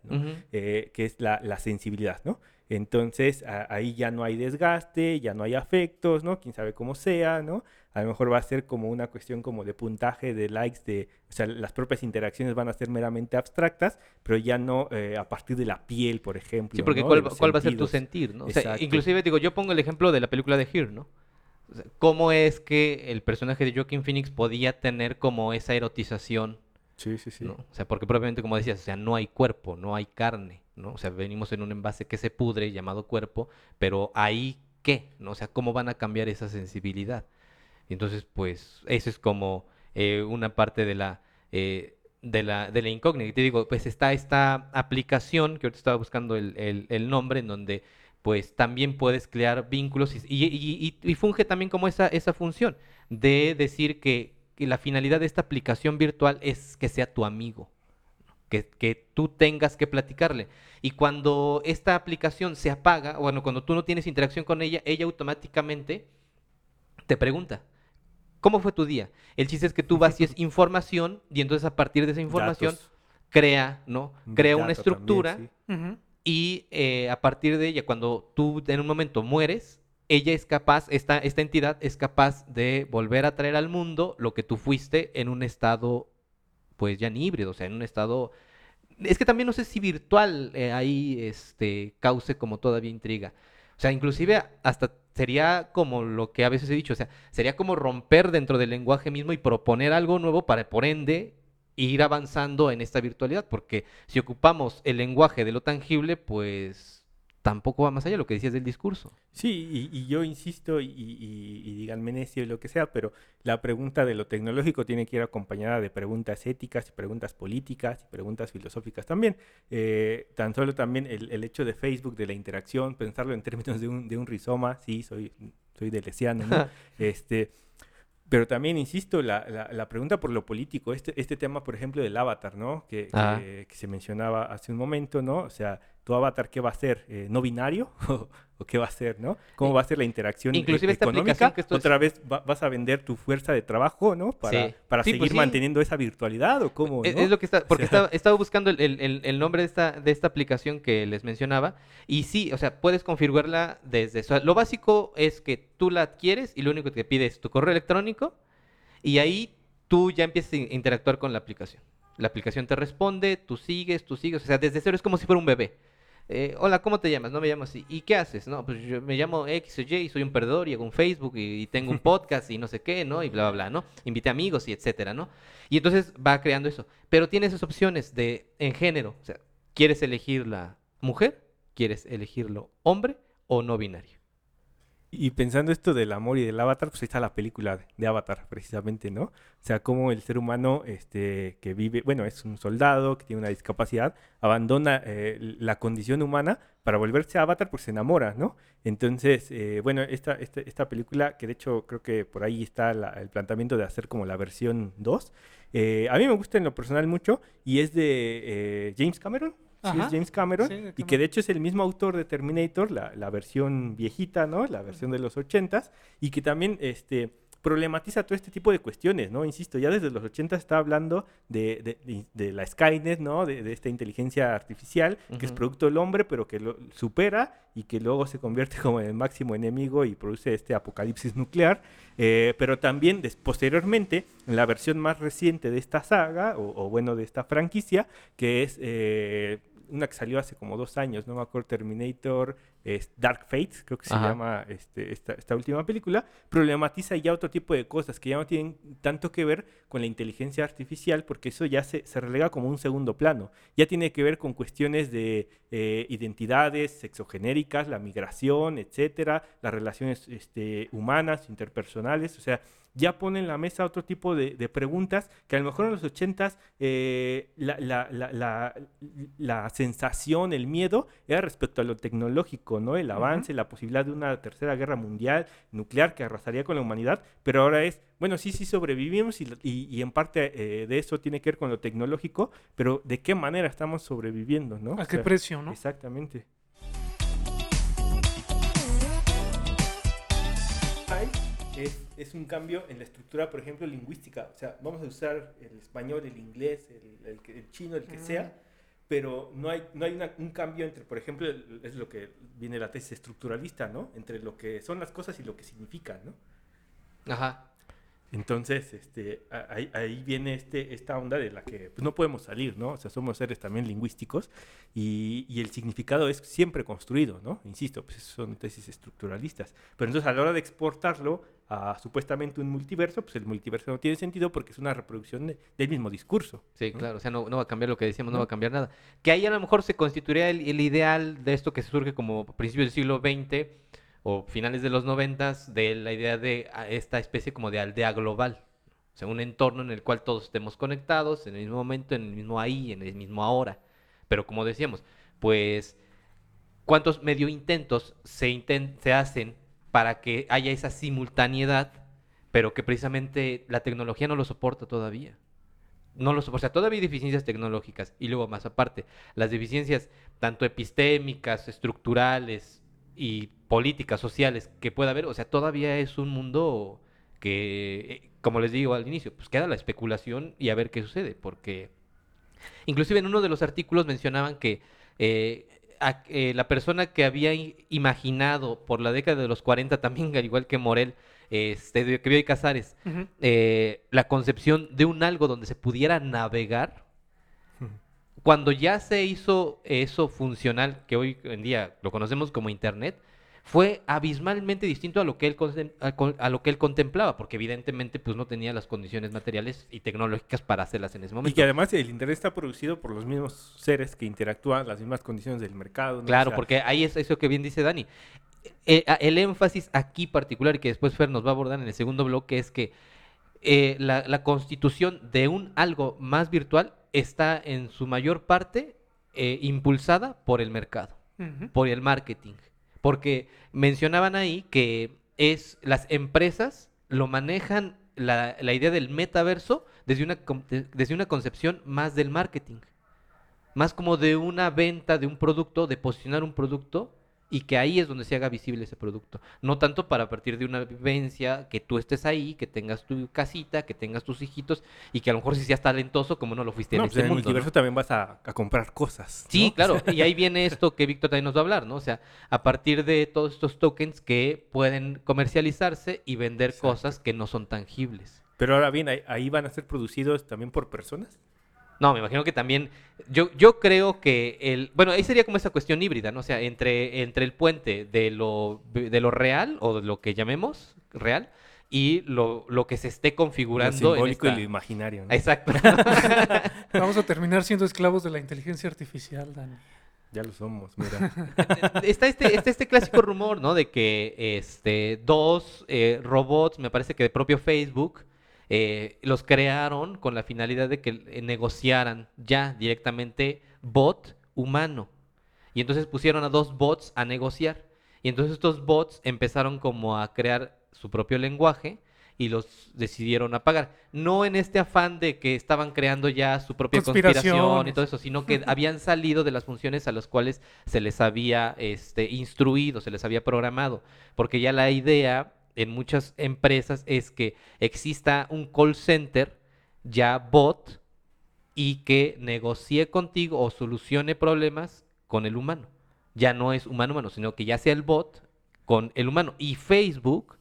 eh, que es la, sensibilidad, ¿no? Entonces ahí ya no hay desgaste, ya no hay afectos, ¿no? Quién sabe cómo sea, ¿no? A lo mejor va a ser como una cuestión como de puntaje, de likes, de, o sea, las propias interacciones van a ser meramente abstractas, pero ya no eh, a partir de la piel, por ejemplo. Sí, porque ¿cuál, va a ser tu sentir, ¿no? O sea, inclusive digo, yo pongo el ejemplo de la película de Here, ¿no? ¿Cómo es que el personaje de Joaquin Phoenix podía tener como esa erotización? Sí, sí, sí. O sea, porque propiamente, como decías, o sea, no hay cuerpo, no hay carne, ¿no? O sea, venimos en un envase que se pudre llamado cuerpo, pero ahí, ¿qué? ¿No? O sea, ¿cómo van a cambiar esa sensibilidad? Entonces, pues, eso es como eh, una parte de la... Eh, de la, de la incógnita. Y te digo, pues está esta aplicación, que ahorita estaba buscando el, el, el nombre, en donde pues también puedes crear vínculos y, funge también como esa, esa función de decir que, la finalidad de esta aplicación virtual es que sea tu amigo, que, que, tú tengas que platicarle. Y cuando esta aplicación se apaga, bueno, cuando tú no tienes interacción con ella, ella automáticamente te pregunta, ¿cómo fue tu día? El chiste es que tú vacías información y entonces a partir de esa información crea, ¿no? Crea una estructura. Y eh, a partir de ella, cuando tú en un momento mueres, ella es capaz, esta, esta entidad es capaz de volver a traer al mundo lo que tú fuiste en un estado, pues ya ni híbrido, o sea, en un estado... Es que también no sé si virtual eh, ahí este, cause como todavía intriga. O sea, inclusive hasta sería como lo que a veces he dicho, o sea, sería como romper dentro del lenguaje mismo y proponer algo nuevo para, por ende, ir avanzando en esta virtualidad, porque si ocupamos el lenguaje de lo tangible, pues tampoco va más allá de lo que decías del discurso. Sí, y, yo insisto, y, y, y digan necio y lo que sea, pero la pregunta de lo tecnológico tiene que ir acompañada de preguntas éticas, y preguntas políticas y preguntas filosóficas también. Eh, tan solo también el, el, hecho de Facebook, de la interacción, pensarlo en términos de un, de un rizoma, sí, soy, soy de Lesiano, ¿no? este, pero también, insisto, la, la, pregunta por lo político, este, este tema, por ejemplo, del avatar, ¿no? Que, que, que, se mencionaba hace un momento, ¿no? O sea, tu avatar, ¿qué va a ser? Eh, ¿No binario? ¿O qué va a ser, no? ¿Cómo va a ser la interacción Inclusive esta económica? Que ¿Otra vez vas a vender tu fuerza de trabajo, ¿no? Para, para pues seguir manteniendo esa virtualidad o cómo, es, es, lo que está... Porque estaba, estaba, buscando el, el, el, nombre de esta, de esta aplicación que les mencionaba y sí, o sea, puedes configurarla desde... lo básico es que tú la adquieres y lo único que te pide es tu correo electrónico y ahí tú ya empiezas a interactuar con la aplicación. La aplicación te responde, tú sigues, tú sigues, o sea, desde cero es como si fuera un bebé. Eh, hola, ¿cómo te llamas? No me llamo así. ¿Y qué haces? No, pues yo me llamo X o Y y soy un perdedor y hago un Facebook y, tengo un podcast y no sé qué, ¿no? Y bla, bla, bla, ¿no? Invité amigos y etcétera, ¿no? Y entonces va creando eso. Pero tiene esas opciones de, en género, o sea, ¿quieres elegir la mujer? ¿Quieres elegirlo hombre o no binario? Y pensando esto del amor y del avatar, pues ahí está la película de Avatar, precisamente, ¿no? O sea, cómo el ser humano este, que vive, bueno, es un soldado que tiene una discapacidad, abandona eh, la condición humana para volverse avatar porque se enamora, ¿no? Entonces, eh, bueno, esta, esta, esta, película, que de hecho creo que por ahí está el planteamiento de hacer como la versión 2, eh, a mí me gusta en lo personal mucho y es de James Cameron, sí, es James Cameron, y que de hecho es el mismo autor de Terminator, la, la versión viejita, ¿no? La versión de los ochentas, y que también este, problematiza todo este tipo de cuestiones, ¿no? Insisto, ya desde los 80 está hablando de, de, la Skynet, ¿no? De, esta inteligencia artificial que es producto del hombre, pero que lo supera y que luego se convierte como en el máximo enemigo y produce este apocalipsis nuclear. Eh, pero también posteriormente, en la versión más reciente de esta saga, o, bueno, de esta franquicia, que es... Eh, una que salió hace como dos años, no me acuerdo, Terminator, Dark Fate, creo que se llama este, esta, última película, problematiza ya otro tipo de cosas que ya no tienen tanto que ver con la inteligencia artificial, porque eso ya se, se relega como un segundo plano. Ya tiene que ver con cuestiones de eh, identidades sexogenéricas, la migración, etcétera, las relaciones este, humanas, interpersonales, o sea, ya pone en la mesa otro tipo de, preguntas que a lo mejor en los ochentas eh, la, la, la, la, sensación, el miedo era respecto a lo tecnológico, ¿no? El avance, la posibilidad de una tercera guerra mundial nuclear que arrasaría con la humanidad, pero ahora es, bueno, sí, sí sobrevivimos y, y, en parte eh, de eso tiene que ver con lo tecnológico, pero ¿de qué manera estamos sobreviviendo, ¿no? ¿A qué precio, no? Exactamente. Es, un cambio en la estructura, por ejemplo, lingüística. O sea, vamos a usar el español, el inglés, el, el, chino, el que sea, pero no hay, no hay un cambio entre, por ejemplo, es lo que viene la tesis estructuralista, ¿no? Entre lo que son las cosas y lo que significan, ¿no? Ajá. Entonces, este, ahí, ahí, viene este, esta onda de la que pues, no podemos salir, ¿no? O sea, somos seres también lingüísticos y, y, el significado es siempre construido, ¿no? Insisto, pues son tesis estructuralistas. Pero entonces a la hora de exportarlo a supuestamente un multiverso, pues el multiverso no tiene sentido porque es una reproducción del mismo discurso. Sí, claro, o sea, no, no, va a cambiar lo que decíamos, no, va a cambiar nada. Que ahí a lo mejor se constituiría el, el ideal de esto que surge como principios del siglo XX o finales de los noventas, de la idea de esta especie como de aldea global. O sea, un entorno en el cual todos estemos conectados en el mismo momento, en el mismo ahí, en el mismo ahora. Pero como decíamos, pues, ¿cuántos medio intentos se, se hacen para que haya esa simultaneidad, pero que precisamente la tecnología no lo soporta todavía. No lo soporta. O sea, todavía hay deficiencias tecnológicas. Y luego, más aparte, las deficiencias tanto epistémicas, estructurales y políticas, sociales que pueda haber, o sea, todavía es un mundo que, eh, como les digo al inicio, pues queda la especulación y a ver qué sucede, porque inclusive en uno de los artículos mencionaban que eh, eh, la persona que había imaginado por la década de los 40 también, al igual que Morel, este, que vio y Casares, eh, la concepción de un algo donde se pudiera navegar, cuando ya se hizo eso funcional, que hoy en día lo conocemos como Internet, fue abismalmente distinto a lo que él, a, lo que él contemplaba, porque evidentemente pues no tenía las condiciones materiales y tecnológicas para hacerlas en ese momento. Y que además el Internet está producido por los mismos seres que interactúan, las mismas condiciones del mercado. Claro, porque ahí es eso que bien dice Dani. Eh, el énfasis aquí particular, y que después Fer nos va a abordar en el segundo bloque, es que eh, la, constitución de un algo más virtual está en su mayor parte eh, impulsada por el mercado, por el marketing. Porque mencionaban ahí que es las empresas lo manejan la, la idea del metaverso desde una, desde una concepción más del marketing. Más como de una venta de un producto, de posicionar un producto y que ahí es donde se haga visible ese producto. No tanto para partir de una vivencia, que tú estés ahí, que tengas tu casita, que tengas tus hijitos y que a lo mejor si seas talentoso como no lo fuiste en pues este en el multiverso también vas a, comprar cosas. Sí, claro. Y ahí viene esto que Víctor también nos va a hablar, ¿no? O sea, a partir de todos estos tokens que pueden comercializarse y vender cosas que no son tangibles. Pero ahora bien, ahí van a ser producidos también por personas. No, me imagino que también. Yo, yo creo que el. Bueno, ahí sería como esa cuestión híbrida, ¿no? O sea, entre, entre el puente de lo, de lo real, o de lo que llamemos real, y lo, lo que se esté configurando. Lo simbólico y lo imaginario. Exacto. Vamos a terminar siendo esclavos de la inteligencia artificial, Dani. Ya lo somos, mira. está, este, está este clásico rumor, ¿no? De que este, dos eh, robots, me parece que de propio Facebook, eh, los crearon con la finalidad de que eh, negociaran ya directamente bot humano. Y entonces pusieron a dos bots a negociar. Y entonces estos bots empezaron como a crear su propio lenguaje y los decidieron apagar. No en este afán de que estaban creando ya su propia conspiración y todo eso, sino que habían salido de las funciones a las cuales se les había este, instruido, se les había programado. Porque ya la idea en muchas empresas es que exista un call center ya bot y que negocie contigo o solucione problemas con el humano. Ya no es humano-humano, sino que ya sea el bot con el humano. Y Facebook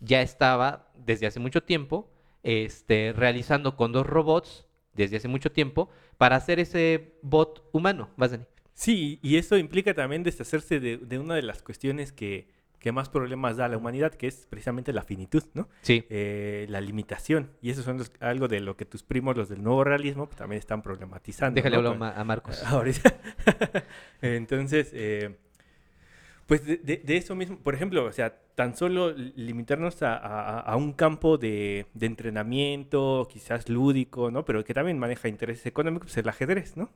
ya estaba desde hace mucho tiempo este, realizando con dos robots desde hace mucho tiempo para hacer ese bot humano. ¿Vas, Sí, y eso implica también deshacerse de una de las cuestiones que, que más problemas da a la humanidad, que es precisamente la finitud, ¿no? Sí. Eh, la limitación. Y eso es algo de lo que tus primos, los del nuevo realismo, pues, también están problematizando. Déjale hablar a Marcos. Ahorita. Entonces, eh, pues de, eso mismo, por ejemplo, o sea, tan solo limitarnos a, un campo de, entrenamiento, quizás lúdico, ¿no? Pero que también maneja intereses económicos, pues el ajedrez, ¿no?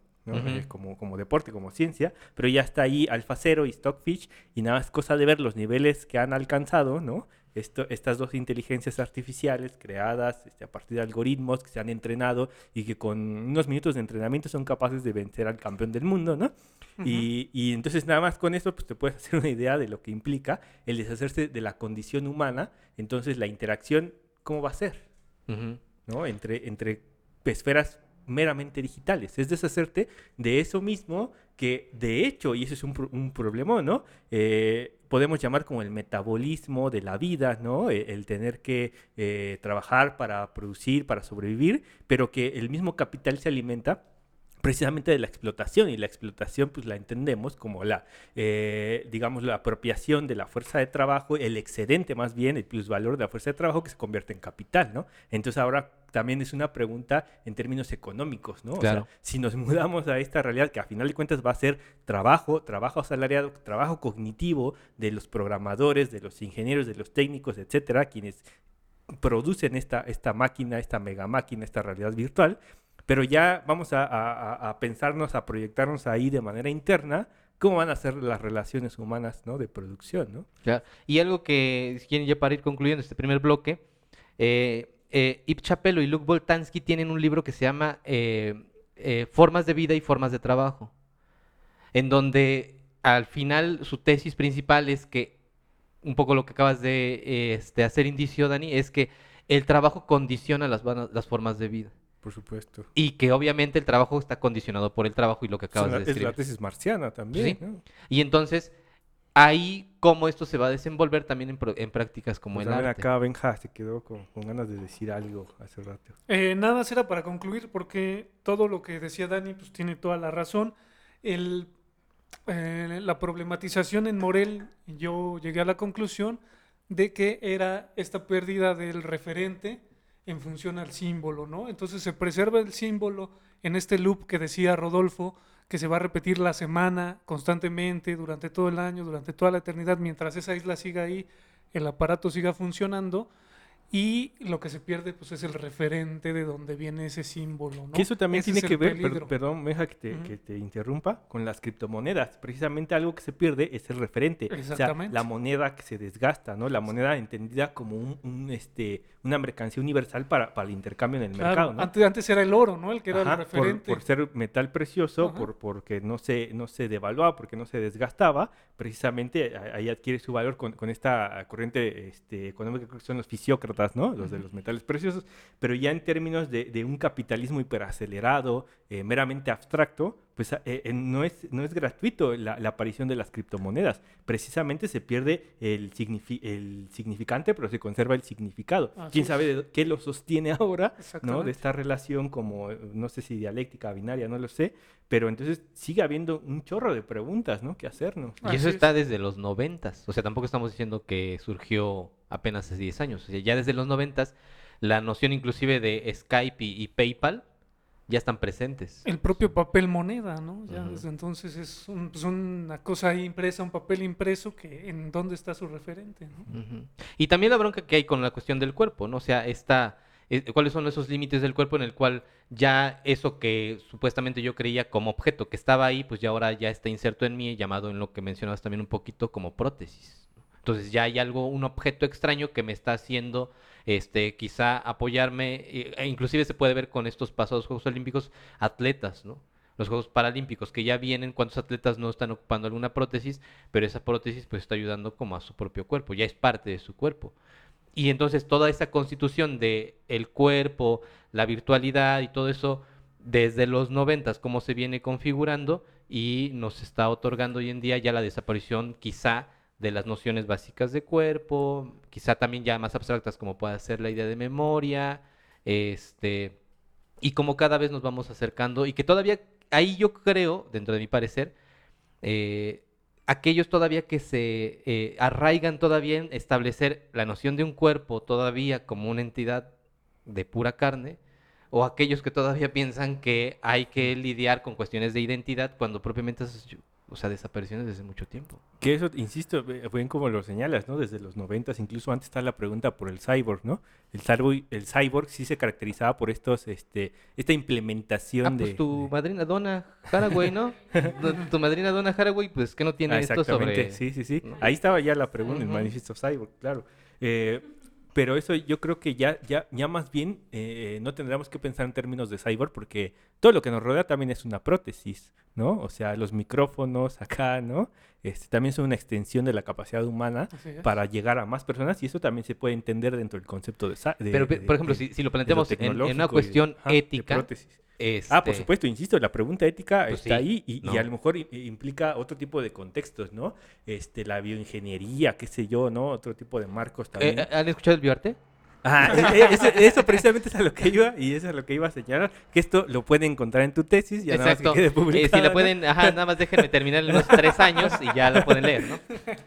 como, como deporte, como ciencia, pero ya está ahí Alfa Cero y Stockfish y nada más cosa de ver los niveles que han alcanzado, ¿no? Esto, estas dos inteligencias artificiales creadas este, a partir de algoritmos que se han entrenado y que con unos minutos de entrenamiento son capaces de vencer al campeón del mundo, ¿no? y, y, entonces nada más con eso pues te puedes hacer una idea de lo que implica el deshacerse de la condición humana, entonces la interacción, ¿cómo va a ser? ¿No? Entre, entre esferas meramente digitales, es deshacerte de eso mismo que de hecho, y eso es un, un problema, ¿no? Eh, podemos llamar como el metabolismo de la vida, ¿no? E, el, tener que eh, trabajar para producir, para sobrevivir, pero que el mismo capital se alimenta precisamente de la explotación y la explotación pues la entendemos como la eh, digamos la apropiación de la fuerza de trabajo el excedente más bien el plusvalor de la fuerza de trabajo que se convierte en capital no entonces ahora también es una pregunta en términos económicos no o sea, si nos mudamos a esta realidad que a final de cuentas va a ser trabajo trabajo asalariado trabajo cognitivo de los programadores de los ingenieros de los técnicos etcétera quienes producen esta, esta máquina, esta mega máquina, esta realidad virtual, pero ya vamos a, pensarnos, a proyectarnos ahí de manera interna cómo van a ser las relaciones humanas ¿no? de producción. ¿no? Y algo que, si quieren ya para ir concluyendo este primer bloque, eh, eh, Ip Chapelo y Luke Boltansky tienen un libro que se llama eh, eh, Formas de vida y formas de trabajo, en donde al final su tesis principal es que, un poco lo que acabas de este, hacer indicio, Dani, es que el trabajo condiciona las formas de vida. Por supuesto. Y que obviamente el trabajo está condicionado por el trabajo y lo que acabas de decir. Es la tesis marciana también. Y entonces, ahí cómo esto se va a desenvolver también en, prácticas como pues el arte. acá Benja se quedó con, ganas de decir algo hace rato. Eh, nada más era para concluir, porque todo lo que decía Dani pues tiene toda la razón. El, eh, la problematización en Morel, yo llegué a la conclusión de que era esta pérdida del referente en función al símbolo, ¿no? Entonces se preserva el símbolo en este loop que decía Rodolfo, que se va a repetir la semana constantemente, durante todo el año, durante toda la eternidad, mientras esa isla siga ahí, el aparato siga funcionando y lo que se pierde pues es el referente de donde viene ese símbolo. ¿no? Que eso también Ese tiene que ver, per- perdón, me deja que te, que te interrumpa, con las criptomonedas. Precisamente algo que se pierde es el referente. O sea, Exactamente. la moneda que se desgasta, ¿no? La moneda entendida como un, un, este, una mercancía universal para, para el intercambio en el Claro, mercado, ¿no? antes, antes era el oro, ¿no? El que era Ajá, el referente. Por, ser metal precioso, Ajá. por, porque no se, no se devaluaba, porque no se desgastaba, precisamente ahí adquiere su valor con, con esta corriente este, económica, que son los fisiócratas, ¿no? Los de los metales preciosos, pero ya en términos de, de un capitalismo hiperacelerado, eh, meramente abstracto, pues eh, eh, no, es, no es gratuito la, la aparición de las criptomonedas. Precisamente se pierde el, signifi- el significante, pero se conserva el significado. Así ¿Quién es. sabe de- qué lo sostiene ahora? ¿no? De esta relación como, eh, no sé si dialéctica, binaria, no lo sé, pero entonces sigue habiendo un chorro de preguntas, ¿no? Que hacernos. Y eso es. está desde los noventas. O sea, tampoco estamos diciendo que surgió apenas hace 10 años. O sea, ya desde los noventas, la noción inclusive de Skype y, y PayPal ya están presentes. El propio papel moneda, ¿no? Ya desde entonces es un- pues, una cosa ahí impresa, un papel impreso que en dónde está su referente, ¿no? Y también la bronca que hay con la cuestión del cuerpo, ¿no? O sea, esta, eh, ¿cuáles son esos límites del cuerpo en el cual ya eso que supuestamente yo creía como objeto que estaba ahí, pues ya ahora ya está inserto en mí, llamado en lo que mencionabas también un poquito como prótesis. Entonces ya hay algo, un objeto extraño que me está haciendo, este, quizá apoyarme, e inclusive se puede ver con estos pasados Juegos Olímpicos, atletas, ¿no? Los Juegos Paralímpicos que ya vienen, cuántos atletas no están ocupando alguna prótesis, pero esa prótesis pues está ayudando como a su propio cuerpo, ya es parte de su cuerpo. Y entonces toda esa constitución de el cuerpo, la virtualidad y todo eso desde los noventas cómo se viene configurando y nos está otorgando hoy en día ya la desaparición quizá de las nociones básicas de cuerpo, quizá también ya más abstractas como puede ser la idea de memoria, este y como cada vez nos vamos acercando y que todavía ahí yo creo, dentro de mi parecer, eh, aquellos todavía que se eh, arraigan todavía en establecer la noción de un cuerpo todavía como una entidad de pura carne, o aquellos que todavía piensan que hay que lidiar con cuestiones de identidad cuando propiamente o sea, desapariciones desde mucho tiempo. Que eso, insisto, bien como lo señalas, ¿no? Desde los noventas, incluso antes está la pregunta por el cyborg, ¿no? El cyborg, el cyborg sí se caracterizaba por estos, este, esta implementación Ah, de... pues tu de- madrina Donna Haraway, ¿no? Tu- madrina Donna Haraway, pues que no tiene Ah, esto exactamente, sobre... sí, sí, sí. ¿no? Ahí estaba ya la pregunta, el Ujú. manifiesto cyborg, claro. Eh, pero eso yo creo que ya, ya, ya más bien eh, no tendríamos que pensar en términos de cyborg porque todo lo que nos rodea también es una prótesis, ¿no? O sea, los micrófonos acá, ¿no? Este, también son una extensión de la capacidad humana para llegar a más personas y eso también se puede entender dentro del concepto de... de- Pero, de- por ejemplo, de- si, si lo planteamos en- una y- cuestión de ética, prótesis. Ah, por este, supuesto, insisto, la pregunta ética Pues está sí, ahí y, a lo mejor implica otro tipo de contextos, ¿no? Este, la bioingeniería, qué sé yo, ¿no? Otro tipo de marcos también. eh, ¿Han escuchado el bioarte? Ajá, e- e- eso, eso precisamente es a lo que iba y eso es a lo que iba a señalar, que esto lo pueden encontrar en tu tesis, ya nada más que quede Eh, publicado. si la pueden, ajá, nada más déjenme terminar en los tres años y ya la pueden leer, ¿no?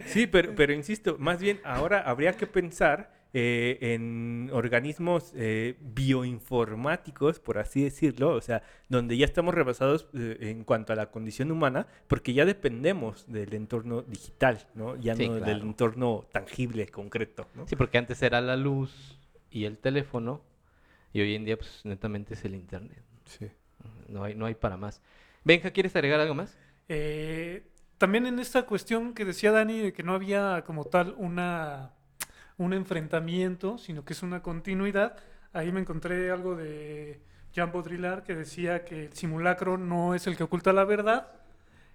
Sí, pero, pero insisto, más bien ahora habría que pensar eh, en organismos eh, bioinformáticos, por así decirlo, o sea, donde ya estamos rebasados eh, en cuanto a la condición humana, porque ya dependemos del entorno digital, ¿no? Ya Sí, no del entorno tangible, concreto, ¿no? Sí, porque antes era la luz y el teléfono y hoy en día, pues, netamente es el internet. Sí. No hay, no hay para más. Benja, ¿quieres agregar algo más? Eh, también en esta cuestión que decía Dani de que no había como tal una un enfrentamiento, sino que es una continuidad, ahí me encontré algo de Jean Baudrillard que decía que el simulacro no es el que oculta la verdad,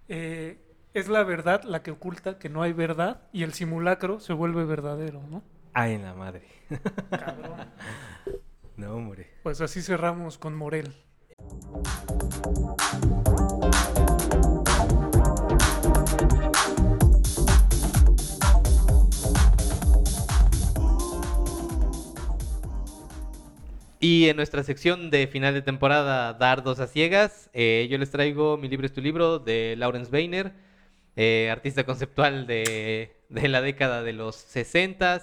eh, es la verdad la que oculta que no hay verdad y el simulacro se vuelve verdadero, ¿no? Ay, en la madre. Cabrón. No, hombre. Pues así cerramos con Morel. Y en nuestra sección de final de temporada, Dardos a Ciegas, eh, yo les traigo Mi libro es tu libro de Lawrence Weiner. eh, artista conceptual de, de la década de los 60.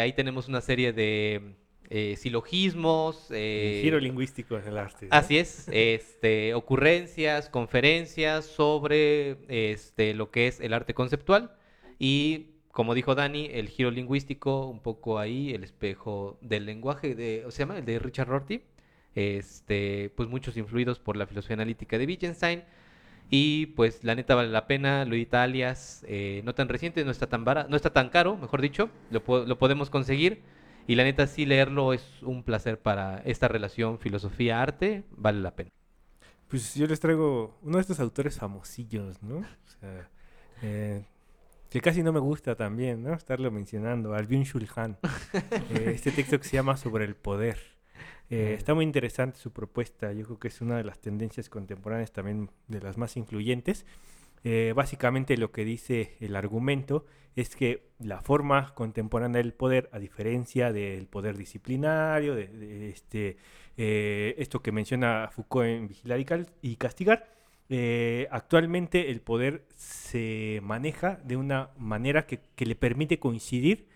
ahí tenemos una serie de eh, silogismos. El giro lingüístico en el arte. ¿no? Así es, este, ocurrencias, conferencias sobre este, lo que es el arte conceptual y como dijo Dani, el giro lingüístico, un poco ahí, el espejo del lenguaje, de, ¿se llama? El de Richard Rorty, este, pues muchos influidos por la filosofía analítica de Wittgenstein. Y pues la neta vale la pena, lo alias, eh, no tan reciente, no está tan barato, no está tan caro, mejor dicho, lo, lo podemos conseguir. Y la neta sí leerlo es un placer para esta relación filosofía-arte, vale la pena. Pues yo les traigo uno de estos autores famosillos, ¿no? O sea, eh, que casi no me gusta también, ¿no? Estarlo mencionando, Albion Shulhan. eh, este texto que se llama Sobre el Poder. Eh, está muy interesante su propuesta, yo creo que es una de las tendencias contemporáneas también de las más influyentes. Eh, básicamente lo que dice el argumento es que la forma contemporánea del poder, a diferencia del poder disciplinario, de, de este, eh, esto que menciona Foucault en Vigilar y, Cal y Castigar, eh, actualmente el poder se maneja de una manera que, que, le permite coincidir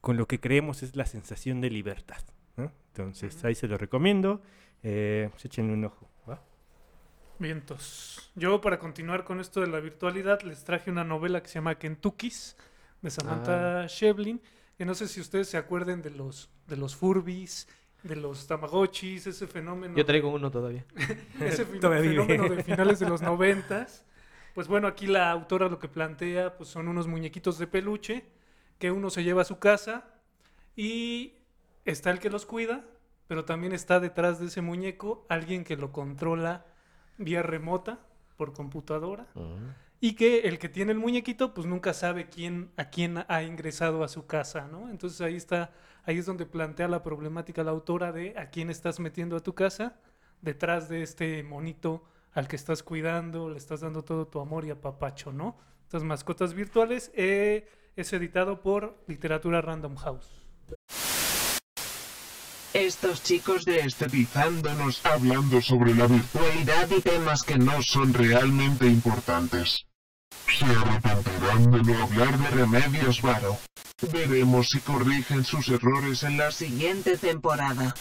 con lo que creemos es la sensación de libertad. ¿no? Entonces, ahí se lo recomiendo. Eh, pues échenle un ojo. ¿va? Vientos. Yo, para continuar con esto de la virtualidad, les traje una novela que se llama Kentucky's, de Samantha ah. Shevlin. Que no sé si ustedes se acuerden de los, de los Furbies, de los Tamagotchis, ese fenómeno. Yo traigo uno todavía. ese todavía fenómeno de finales de los noventas. Pues bueno, aquí la autora lo que plantea pues son unos muñequitos de peluche que uno se lleva a su casa y está el que los cuida, pero también está detrás de ese muñeco alguien que lo controla vía remota por computadora. Uh -huh. Y que el que tiene el muñequito, pues nunca sabe quién, a quién ha ingresado a su casa, ¿no? Entonces ahí está, ahí es donde plantea la problemática la autora de a quién estás metiendo a tu casa, detrás de este monito al que estás cuidando, le estás dando todo tu amor y apapacho, ¿no? Estas mascotas virtuales eh, es editado por Literatura Random House. Estos chicos de Estetizándonos hablando sobre la virtualidad y temas que no son realmente importantes. Se arrepentirán de no hablar de Remedios Varo. Veremos si corrigen sus errores en la siguiente temporada.